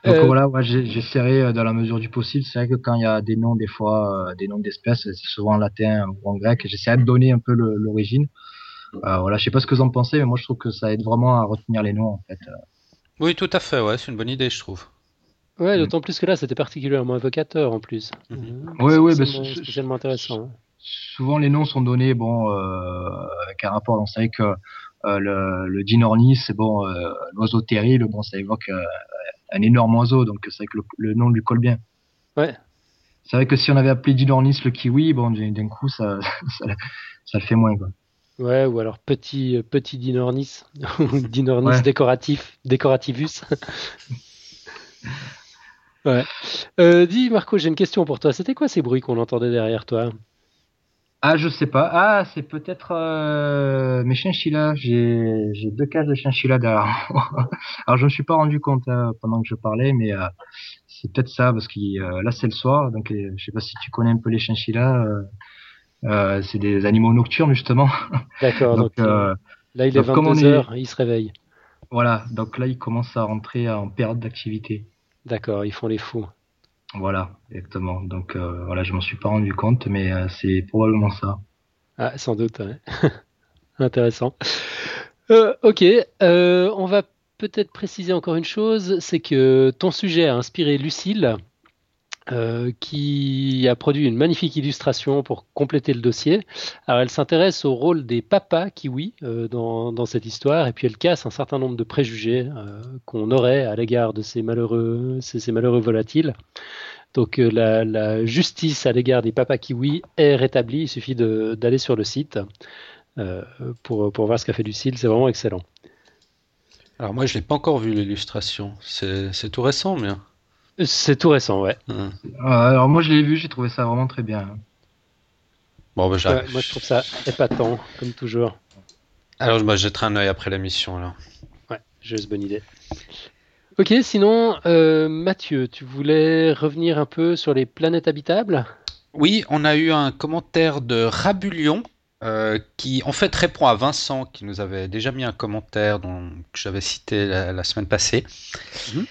Donc Euh, voilà, ouais, j'essaierai euh, dans la mesure du possible. C'est vrai que quand il y a des noms, des fois, euh, des noms d'espèces, c'est souvent en latin ou en grec. J'essaie de donner un peu l'origine. Euh, voilà, je sais pas ce que vous en pensez, mais moi je trouve que ça aide vraiment à retenir les noms en fait. Oui, tout à fait, ouais, c'est une bonne idée, je trouve. Ouais, Mm. d'autant plus que là, c'était particulièrement évocateur en plus. Mhm. Euh, Oui, oui, bah, spécialement- intéressant. Souvent les noms sont donnés bon euh, avec un rapport. On sait que euh, le, le dinornis, c'est bon, euh, l'oiseau terrible, bon, ça évoque euh, un énorme oiseau, donc c'est vrai que le, le nom lui colle bien. Ouais. C'est vrai que si on avait appelé dinornis le kiwi, bon, d'un d'un coup ça, ça, ça le fait moins quoi. Ouais, ou alors petit, euh, petit dinornis, ou dinornis Ouais. décoratif, décorativus. ouais. Euh, dis Marco, j'ai une question pour toi. C'était quoi ces bruits qu'on entendait derrière toi? Ah, je sais pas. Ah, c'est peut-être euh, mes chinchillas. J'ai deux cages de chinchillas derrière. moi. Alors, je me suis pas rendu compte euh, pendant que je parlais, mais euh, c'est peut-être ça parce que là c'est le soir, donc je sais pas si tu connais un peu les chinchillas. Euh, euh, c'est des animaux nocturnes justement. D'accord, donc, donc euh, là il est donc, comme on 22h, il se réveille. voilà. Donc là, ils commencent à rentrer en période d'activité. D'accord, ils font les fous. Voilà, exactement. Donc euh, voilà, je m'en suis pas rendu compte, mais euh, c'est probablement ça. Ah, sans doute, ouais. Intéressant. Euh, ok, euh, on va peut-être préciser encore une chose, c'est que ton sujet a inspiré Lucille, euh, qui a produit une magnifique illustration pour compléter le dossier. Alors, elle s'intéresse au rôle des papas kiwis euh, dans, cette histoire, et puis elle casse un certain nombre de préjugés euh, qu'on aurait à l'égard de ces malheureux, ces, malheureux volatiles. Donc la, justice à l'égard des papas kiwis est rétablie. Il suffit d'aller sur le site pour, voir ce qu'a fait Lucille. C'est vraiment excellent. Alors moi, je l'ai pas encore vu l'illustration. C'est tout récent, mais. C'est tout récent, ouais. Hum. Euh, alors moi, je l'ai vu, j'ai trouvé ça vraiment très bien. Bon, bah, Ouais, moi, je trouve ça épatant, comme toujours. Alors, je bah, je jetterai un œil après l'émission, alors. Ouais, juste bonne idée. Ok, sinon, euh, Mathieu, tu voulais revenir un peu sur les planètes habitables? Oui, on a eu un commentaire de Rabulion euh, qui en fait répond à Vincent qui nous avait déjà mis un commentaire dont, que j'avais cité la, la semaine passée. Mhm.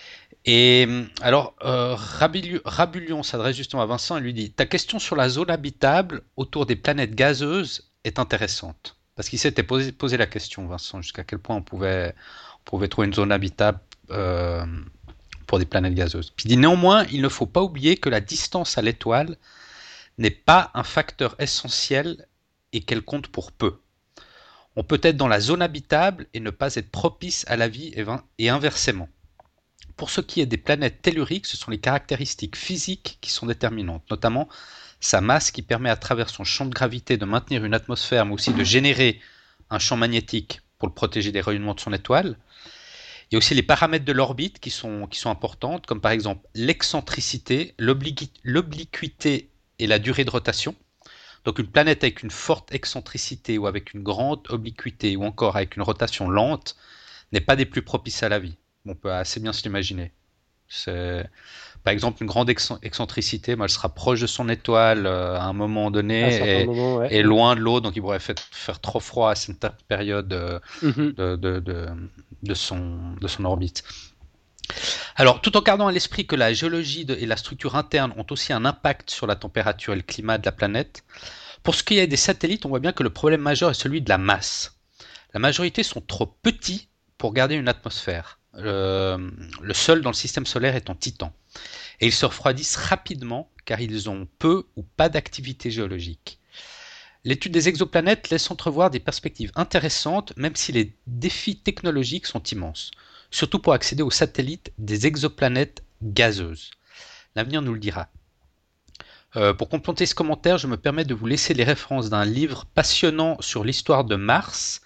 Et hum, alors, euh, Rabulion, Rabulion s'adresse justement à Vincent et lui dit Ta question sur la zone habitable autour des planètes gazeuses est intéressante. Parce qu'il s'était posé, posé la question, Vincent, jusqu'à quel point on pouvait, on pouvait trouver une zone habitable euh, pour des planètes gazeuses. Puis il dit néanmoins, il ne faut pas oublier que la distance à l'étoile n'est pas un facteur essentiel et qu'elle compte pour peu. On peut être dans la zone habitable et ne pas être propice à la vie et inversement. Pour ce qui est des planètes telluriques, ce sont les caractéristiques physiques qui sont déterminantes, notamment sa masse qui permet à travers son champ de gravité de maintenir une atmosphère, mais aussi de générer un champ magnétique pour le protéger des rayonnements de son étoile. Il y a aussi les paramètres de l'orbite qui sont, qui sont importantes, comme par exemple l'excentricité, l'obliquité et la durée de rotation. Donc une planète avec une forte excentricité ou avec une grande obliquité ou encore avec une rotation lente n'est pas des plus propices à la vie. On peut assez bien se l'imaginer. Par exemple, une grande excentricité, elle sera proche de son étoile euh, à un moment donné et, loin de l'autre, donc il pourrait faire, trop froid à cette période euh, mhm. de, son, de son orbite. Alors, tout en gardant à l'esprit que la géologie et la structure interne ont aussi un impact sur la température et le climat de la planète, pour ce qui est des satellites, on voit bien que le problème majeur est celui de la masse. La majorité sont trop petits pour garder une atmosphère. Le, sol dans le système solaire est en titan. Et ils se refroidissent rapidement car ils ont peu ou pas d'activité géologique. L'étude des exoplanètes laisse entrevoir des perspectives intéressantes même si les défis technologiques sont immenses surtout pour accéder aux satellites des exoplanètes gazeuses. L'avenir nous le dira. Euh, pour compléter ce commentaire, je me permets de vous laisser les références d'un livre passionnant sur l'histoire de Mars,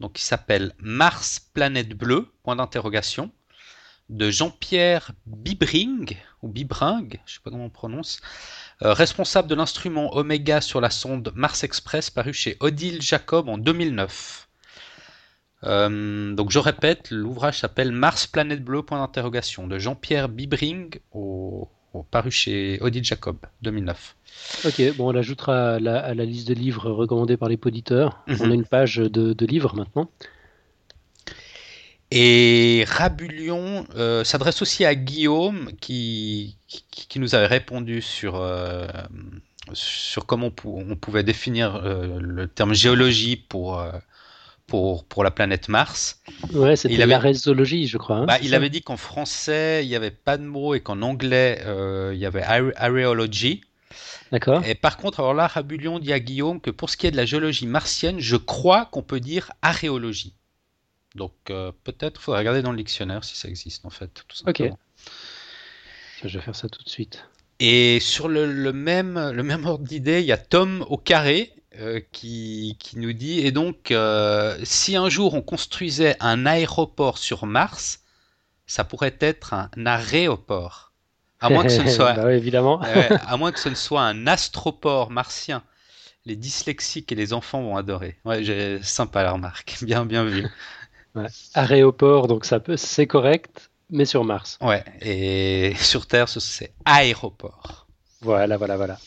donc qui s'appelle Mars, planète bleue, point d'interrogation, de Jean-Pierre Bibring, ou Bibring, je ne sais pas comment on prononce, euh, responsable de l'instrument Omega sur la sonde Mars Express paru chez Odile Jacob en 2009. Euh, donc je répète, l'ouvrage s'appelle Mars Planète Bleue point d'interrogation de Jean-Pierre Bibring au, paru chez Odile Jacob 2009. Ok, bon on l'ajoutera à, la, liste de livres recommandés par les poditeurs. On a mhm. une page de, livres maintenant. Et Rabulion euh, s'adresse aussi à Guillaume qui, qui, nous avait répondu sur, euh, sur comment on, pouvait définir le terme géologie pour, pour, pour la planète Mars. Ouais, c'était la résologie, je crois. Hein, bah, il avait dit qu'en français, il n'y avait pas de mot et qu'en anglais, euh, il y avait areology. D'accord. Et par contre, alors là, Rabulion dit à Guillaume que pour ce qui est de la géologie martienne, je crois qu'on peut dire aréologie. Donc euh, peut-être, il faudrait regarder dans le dictionnaire si ça existe en fait. ok. Je vais faire ça tout de suite. Et sur le, le même, le même ordre d'idée, il y a Tom au carré euh, qui, qui, nous dit et donc euh, si un jour on construisait un aéroport sur Mars, ça pourrait être un aéroport. À moins que ce ne soit bah évidemment. à moins que ce ne soit un astroport martien. Les dyslexiques et les enfants vont adorer. Ouais, j'ai sympa la remarque, bien bien vu. Ouais. Aéroport, donc ça peut, c'est correct, mais sur Mars. Ouais, et sur Terre, c'est aéroport. Voilà, voilà, voilà.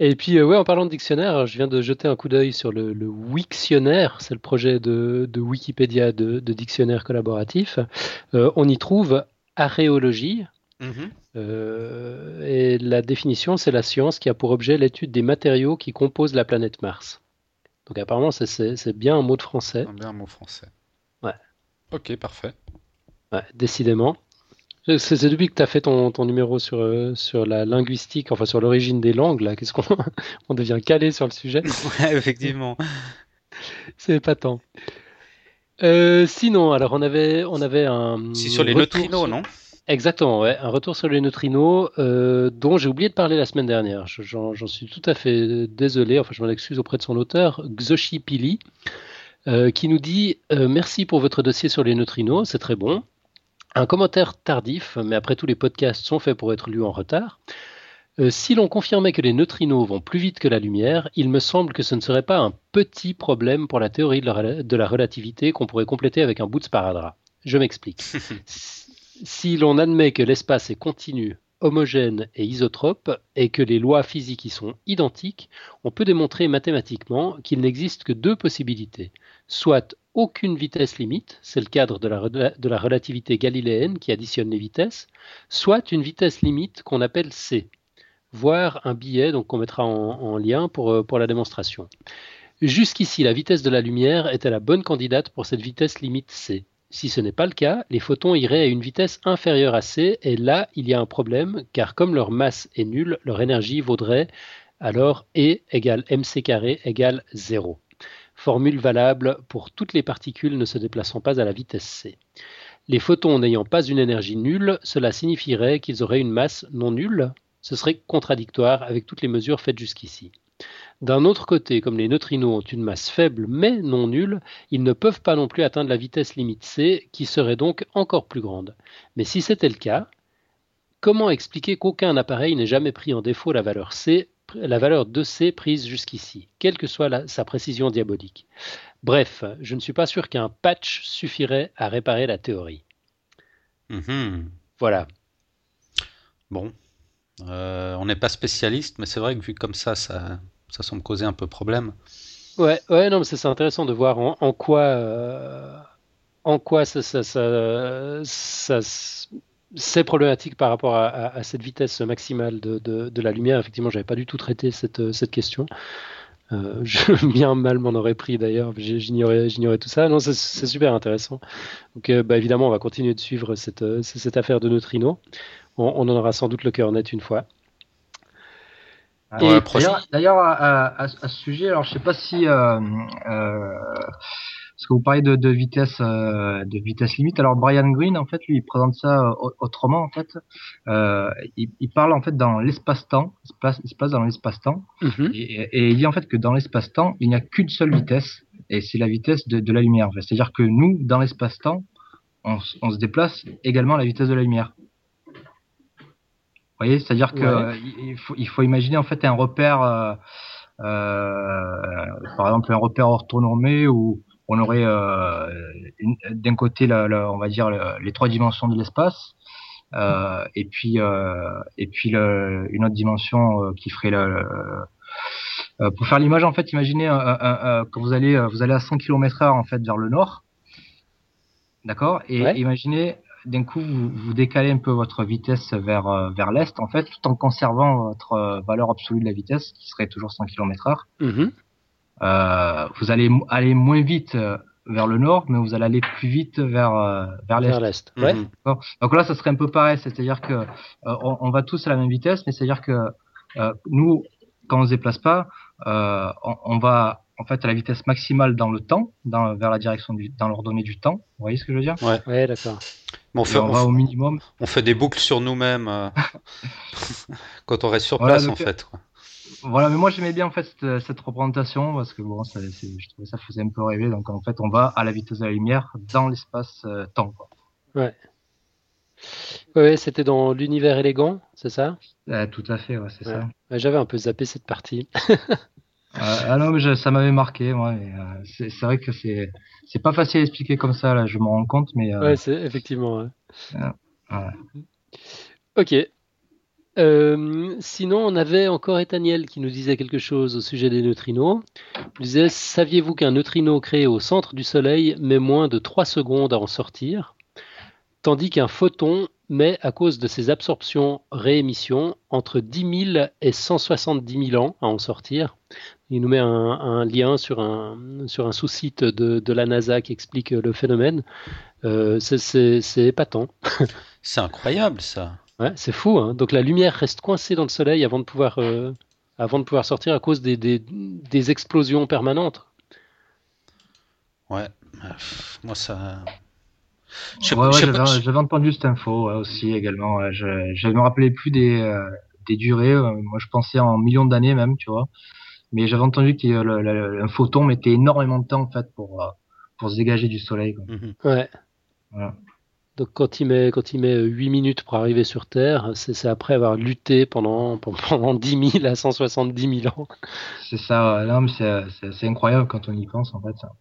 Et puis, euh, ouais, en parlant de dictionnaire, je viens de jeter un coup d'œil sur le, le Wiktionnaire, c'est le projet de, Wikipédia de, dictionnaire collaboratif. Euh, on y trouve aréologie. Mhm. Euh, et la définition, c'est la science qui a pour objet l'étude des matériaux qui composent la planète Mars. Donc apparemment, c'est bien un mot de français. Bien un mot français. Ouais. Ok, parfait. Ouais, décidément. C'est depuis que tu as fait ton, numéro sur, euh, sur la linguistique, enfin sur l'origine des langues, là, qu'est-ce qu'on on devient calé sur le sujet Ouais, effectivement. C'est pas tant. Euh, sinon, alors on avait, on avait un. C'est sur les neutrinos, non? Exactement, ouais, un retour sur les neutrinos euh, dont j'ai oublié de parler la semaine dernière. J'en suis tout à fait désolé, enfin je m'en excuse auprès de son auteur, Xoshi Pili, qui nous dit Merci pour votre dossier sur les neutrinos, c'est très bon. Un commentaire tardif, mais après tous les podcasts sont faits pour être lus en retard. Euh, si l'on confirmait que les neutrinos vont plus vite que la lumière, il me semble que ce ne serait pas un petit problème pour la théorie de la, relativité qu'on pourrait compléter avec un bout de sparadrap. Je m'explique. si l'on admet que l'espace est continu, homogène et isotrope, et que les lois physiques y sont identiques, on peut démontrer mathématiquement qu'il n'existe que deux possibilités. Soit aucune vitesse limite, c'est le cadre de la, relativité galiléenne qui additionne les vitesses, soit une vitesse limite qu'on appelle c, voire un billet donc qu'on mettra en, lien pour, euh, pour la démonstration. Jusqu'ici, la vitesse de la lumière était la bonne candidate pour cette vitesse limite c. Si ce n'est pas le cas, les photons iraient à une vitesse inférieure à c, et là, il y a un problème, car comme leur masse est nulle, leur énergie vaudrait alors E égale mc carré égale 0. Formule valable pour toutes les particules ne se déplaçant pas à la vitesse c. Les photons n'ayant pas une énergie nulle, cela signifierait qu'ils auraient une masse non nulle. Ce serait contradictoire avec toutes les mesures faites jusqu'ici. D'un autre côté, comme les neutrinos ont une masse faible mais non nulle, ils ne peuvent pas non plus atteindre la vitesse limite c, qui serait donc encore plus grande. Mais si c'était le cas, comment expliquer qu'aucun appareil n'ait jamais pris en défaut la valeur c, la valeur de c prise jusqu'ici, quelle que soit sa précision diabolique Bref, je ne suis pas sûr qu'un patch suffirait à réparer la théorie. Mhm. Voilà. Bon. Euh, on n'est pas spécialiste, mais c'est vrai que vu comme ça, ça, ça semble causer un peu problème. Ouais, ouais, non, mais c'est c'est intéressant de voir en, en quoi, euh, en quoi ça, ça, ça- ça- c'est problématique par rapport à, à- à cette vitesse maximale de, de- de la lumière. Effectivement, j'avais pas du tout traité cette, cette question. Euh, je bien mal m'en aurais pris d'ailleurs. J'ignorais, j'ignorais tout ça. Non, c'est c'est super intéressant. Donc, euh, bah, évidemment, on va continuer de suivre cette, euh, cette affaire de neutrinos. On, on en aura sans doute le cœur net une fois. Ah, Et D'ailleurs, d'ailleurs, à, à- à ce sujet, alors je sais pas si euh, euh, parce que vous parlez de, de vitesse, euh, de vitesse limite. Alors Brian Greene, en fait, lui, il présente ça euh, au- autrement. En fait, euh, il, il parle en fait dans l'espace-temps. Il se place, il se place dans l'espace-temps, Mhm. et, et il dit en fait que dans l'espace-temps, il n'y a qu'une seule vitesse, et c'est la vitesse de, de la lumière. en fait. C'est-à-dire que nous, dans l'espace-temps, on, se déplace également à la vitesse de la lumière. Vous voyez, c'est-à-dire que Ouais. euh, il, faut, il faut imaginer en fait un repère, euh, euh, par exemple un repère orthonormé où on aurait euh, d'un côté, la, la- on va dire le- les trois dimensions de l'espace, euh, et puis euh, et puis le- une autre dimension euh, qui ferait le, euh, pour faire l'image en fait, imaginez un- un- quand vous allez euh, vous allez à 100 km/h en fait vers le nord, d'accord, et Ouais. imaginez d'un coup vous, vous décalez un peu votre vitesse vers euh, vers l'est en fait, tout en conservant votre euh, valeur absolue de la vitesse qui serait toujours 100 km/h. Euh, vous allez aller moins vite euh, vers le nord, mais vous allez aller plus vite vers euh, vers l'est. Vers l'est. Ouais. Mhm. D'accord Donc là, ça serait un peu pareil, c'est-à-dire que euh, on, on va tous à la même vitesse, mais c'est-à-dire que euh, nous, quand on se déplace pas, euh, on, on va en fait à la vitesse maximale dans le temps, dans, vers la direction du, dans l'ordonnée du temps. Vous voyez ce que je veux dire? Ouais, d'accord. Bon, on, fait, on on va fait- au minimum. on fait des boucles sur nous-mêmes euh, quand on reste sur Voilà, place, donc, en fait. quoi. Voilà, mais moi j'aimais bien en fait cette, cette représentation parce que bon, ça, je trouvais ça faisait un peu rêver. Donc en fait, on va à la vitesse de la lumière dans l'espace-temps. quoi. Ouais, c'était dans l'univers élégant, c'est ça? Euh, tout à fait, ouais, c'est Ouais. ça. Ouais, J'avais un peu zappé cette partie. Euh, ah non, mais je- ça m'avait marqué, et, euh, c'est vrai que c'est c'est pas facile à expliquer comme ça, là, je m'en rends compte, mais euh, Ouais, c'est effectivement. ouais. ouais. Ok. Euh, sinon, on avait encore Ethaniel qui nous disait quelque chose au sujet des neutrinos. Il disait Saviez-vous qu'un neutrino créé au centre du Soleil met moins de 3 secondes à en sortir, tandis qu'un photon met, à cause de ses absorptions-réémissions, entre 10 000 et 170 000 ans à en sortir? Il nous met un, lien sur un, sous-site de, la NASA qui explique le phénomène. Euh, c'est épatant. C'est incroyable, ça. Ouais, c'est fou. Hein. Donc la lumière reste coincée dans le soleil avant de pouvoir, euh, avant de pouvoir sortir à cause des, des, des explosions permanentes. Ouais. Euh, Moi, ça. Ouais, ouais, j'avais j'avais entendu cette info ouais, aussi également. ouais. Je, je me rappelais plus des, euh, des durées. euh, moi, je pensais en millions d'années même, tu vois. Mais j'avais entendu qu'un photon mettait énormément de temps en fait pour euh, pour se dégager du soleil. quoi. Mhm. Ouais. Voilà. Donc quand il met, quand il met 8 minutes pour arriver sur Terre, c'est après avoir lutté pendant, pendant 10 000 à 170 000 ans. C'est ça. mais c'est incroyable quand on y pense en fait. ça.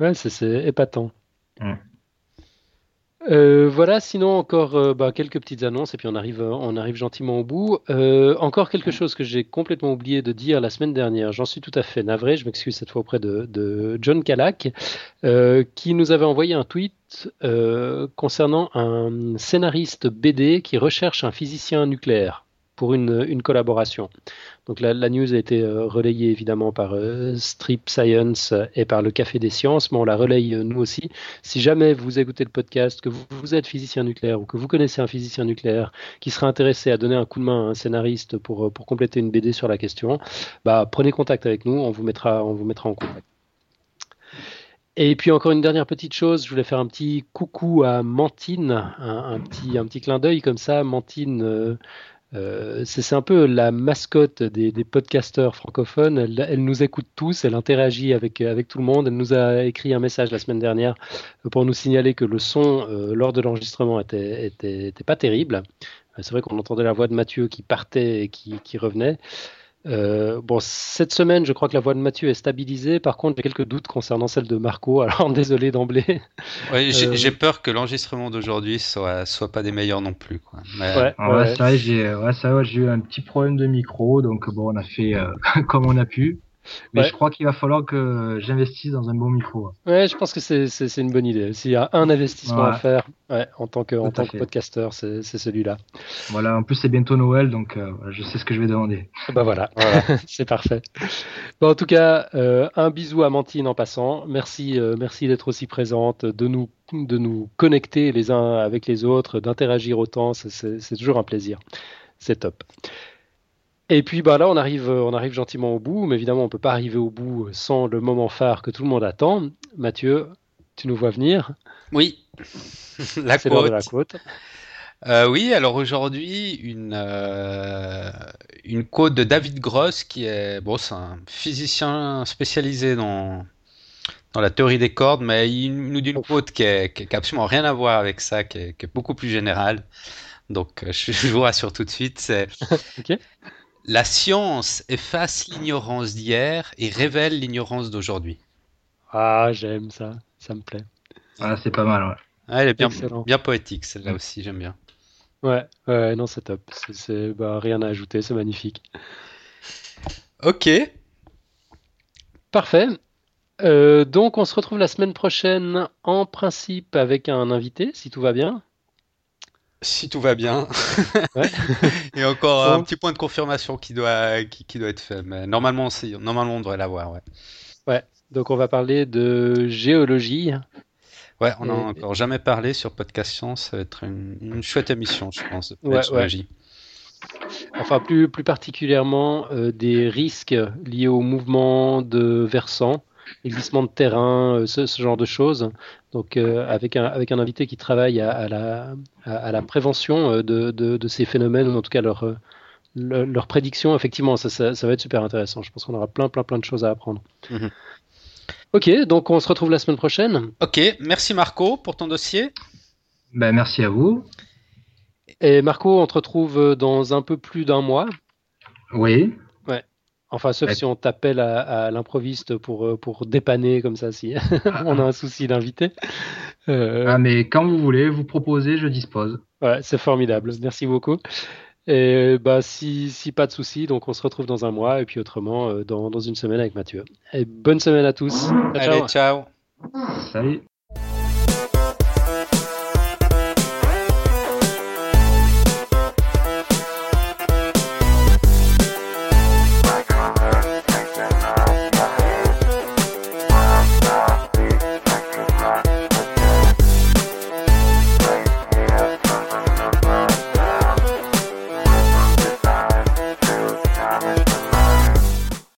Ouais, c'est- c'est épatant. Ouais. Euh, voilà, sinon encore euh, bah, quelques petites annonces et puis on arrive, euh, on arrive gentiment au bout. Euh, encore quelque chose que j'ai complètement oublié de dire la semaine dernière, j'en suis tout à fait navré, je m'excuse cette fois auprès de, de John Calac, euh, qui nous avait envoyé un tweet euh, concernant un scénariste BD qui recherche un physicien nucléaire pour une, une collaboration. Donc la, la news a été euh, relayée évidemment par euh, Strip Science et par le Café des Sciences, mais on la relaye euh, nous aussi. Si jamais vous écoutez le podcast, que vous, êtes physicien nucléaire ou que vous connaissez un physicien nucléaire qui serait intéressé à donner un coup de main à un scénariste pour, euh, pour compléter une BD sur la question, bah, prenez contact avec nous, on vous mettra, on vous mettra en contact. Et puis encore une dernière petite chose, je voulais faire un petit coucou à Mantine, un, petit, un petit clin d'œil comme ça. Mantine, euh, euh, c'est un peu la mascotte des, des podcasteurs francophones. Elle, nous écoute tous, elle interagit avec, avec tout le monde. Elle nous a écrit un message la semaine dernière pour nous signaler que le son euh, lors de l'enregistrement était, était, était, pas terrible. C'est vrai qu'on entendait la voix de Mathieu qui partait et qui, qui revenait. Euh, bon, cette semaine, je crois que la voix de Mathieu est stabilisée. Par contre, j'ai quelques doutes concernant celle de Marco. Alors, désolé d'emblée. Ouais, j'ai euh, peur que l'enregistrement d'aujourd'hui soit, soit pas des meilleurs non plus. Quoi. Ouais, ouais, c'est vrai, j'ai ouais, eu un petit problème de micro. Donc, bon, on a fait euh, comme on a pu. Mais je crois qu'il va falloir que j'investisse dans un bon micro. Ouais, je pense que c'est une bonne idée. S'il y a un investissement à faire ouais, en tant que, en tant que podcasteur, c'est celui-là. Voilà, en plus c'est bientôt Noël, donc euh, je sais ce que je vais demander. Bah voilà, c'est parfait. Bon, en tout cas, euh, un bisou à Mantine en passant. Merci, euh, merci d'être aussi présente, de nous, de nous connecter les uns avec les autres, d'interagir autant. C'est toujours un plaisir. C'est top. Et puis bah là, on arrive, euh, on arrive gentiment au bout, mais évidemment, on ne peut pas arriver au bout sans le moment phare que tout le monde attend. Mathieu, tu nous vois venir Oui, la côte. De la côte. Euh, oui, alors aujourd'hui, une, euh, une côte de David Gross, qui est, bon, c'est un physicien spécialisé dans, dans la théorie des cordes, mais il nous dit une quote qui, n'a absolument rien à voir avec ça, qui est, beaucoup plus générale. Donc, je, je, vous rassure tout de suite, c'est La science efface l'ignorance d'hier et révèle l'ignorance d'aujourd'hui. Ah, j'aime ça, ça me plaît. Ah, c'est pas mal, ouais. elle est bien, bien poétique, celle-là aussi, j'aime bien. Ouais, ouais, non, c'est top. C'est bah, rien à ajouter, c'est magnifique. Ok. Parfait. Euh, donc, on se retrouve la semaine prochaine, en principe, avec un invité, si tout va bien. Si tout va bien. Et encore un petit point de confirmation qui doit, qui, doit être fait. Mais normalement, normalement on devrait l'avoir. Ouais. ouais. Donc on va parler de géologie. Ouais, on n'en a encore jamais parlé sur Podcast Science. Ça va être une, chouette émission, je pense, de géologie. Enfin, plus, plus particulièrement euh, des risques liés au mouvement de versants les glissements de terrain, euh, ce, genre de choses. Donc euh, avec, un, avec un invité qui travaille à, la, à, la prévention euh, de, de, ces phénomènes, ou en tout cas leur, leur, prédiction, effectivement, ça, ça, va être super intéressant. Je pense qu'on aura plein, plein, plein de choses à apprendre. Mhm. Ok, donc on se retrouve la semaine prochaine. Ok, merci Marco pour ton dossier. Ben, merci à vous. Et Marco, on te retrouve dans un peu plus d'un mois. Oui. Enfin, sauf si on t'appelle à, l'improviste pour, euh, pour dépanner comme ça, si on a un souci d'invité. Euh, ah, mais quand vous voulez, vous proposez, je dispose. Ouais, c'est formidable. Merci beaucoup. Et bah, si, si pas de souci, donc on se retrouve dans un mois et puis autrement euh, dans, dans une semaine avec Mathieu. Et bonne semaine à tous. Allez, ciao. Salut.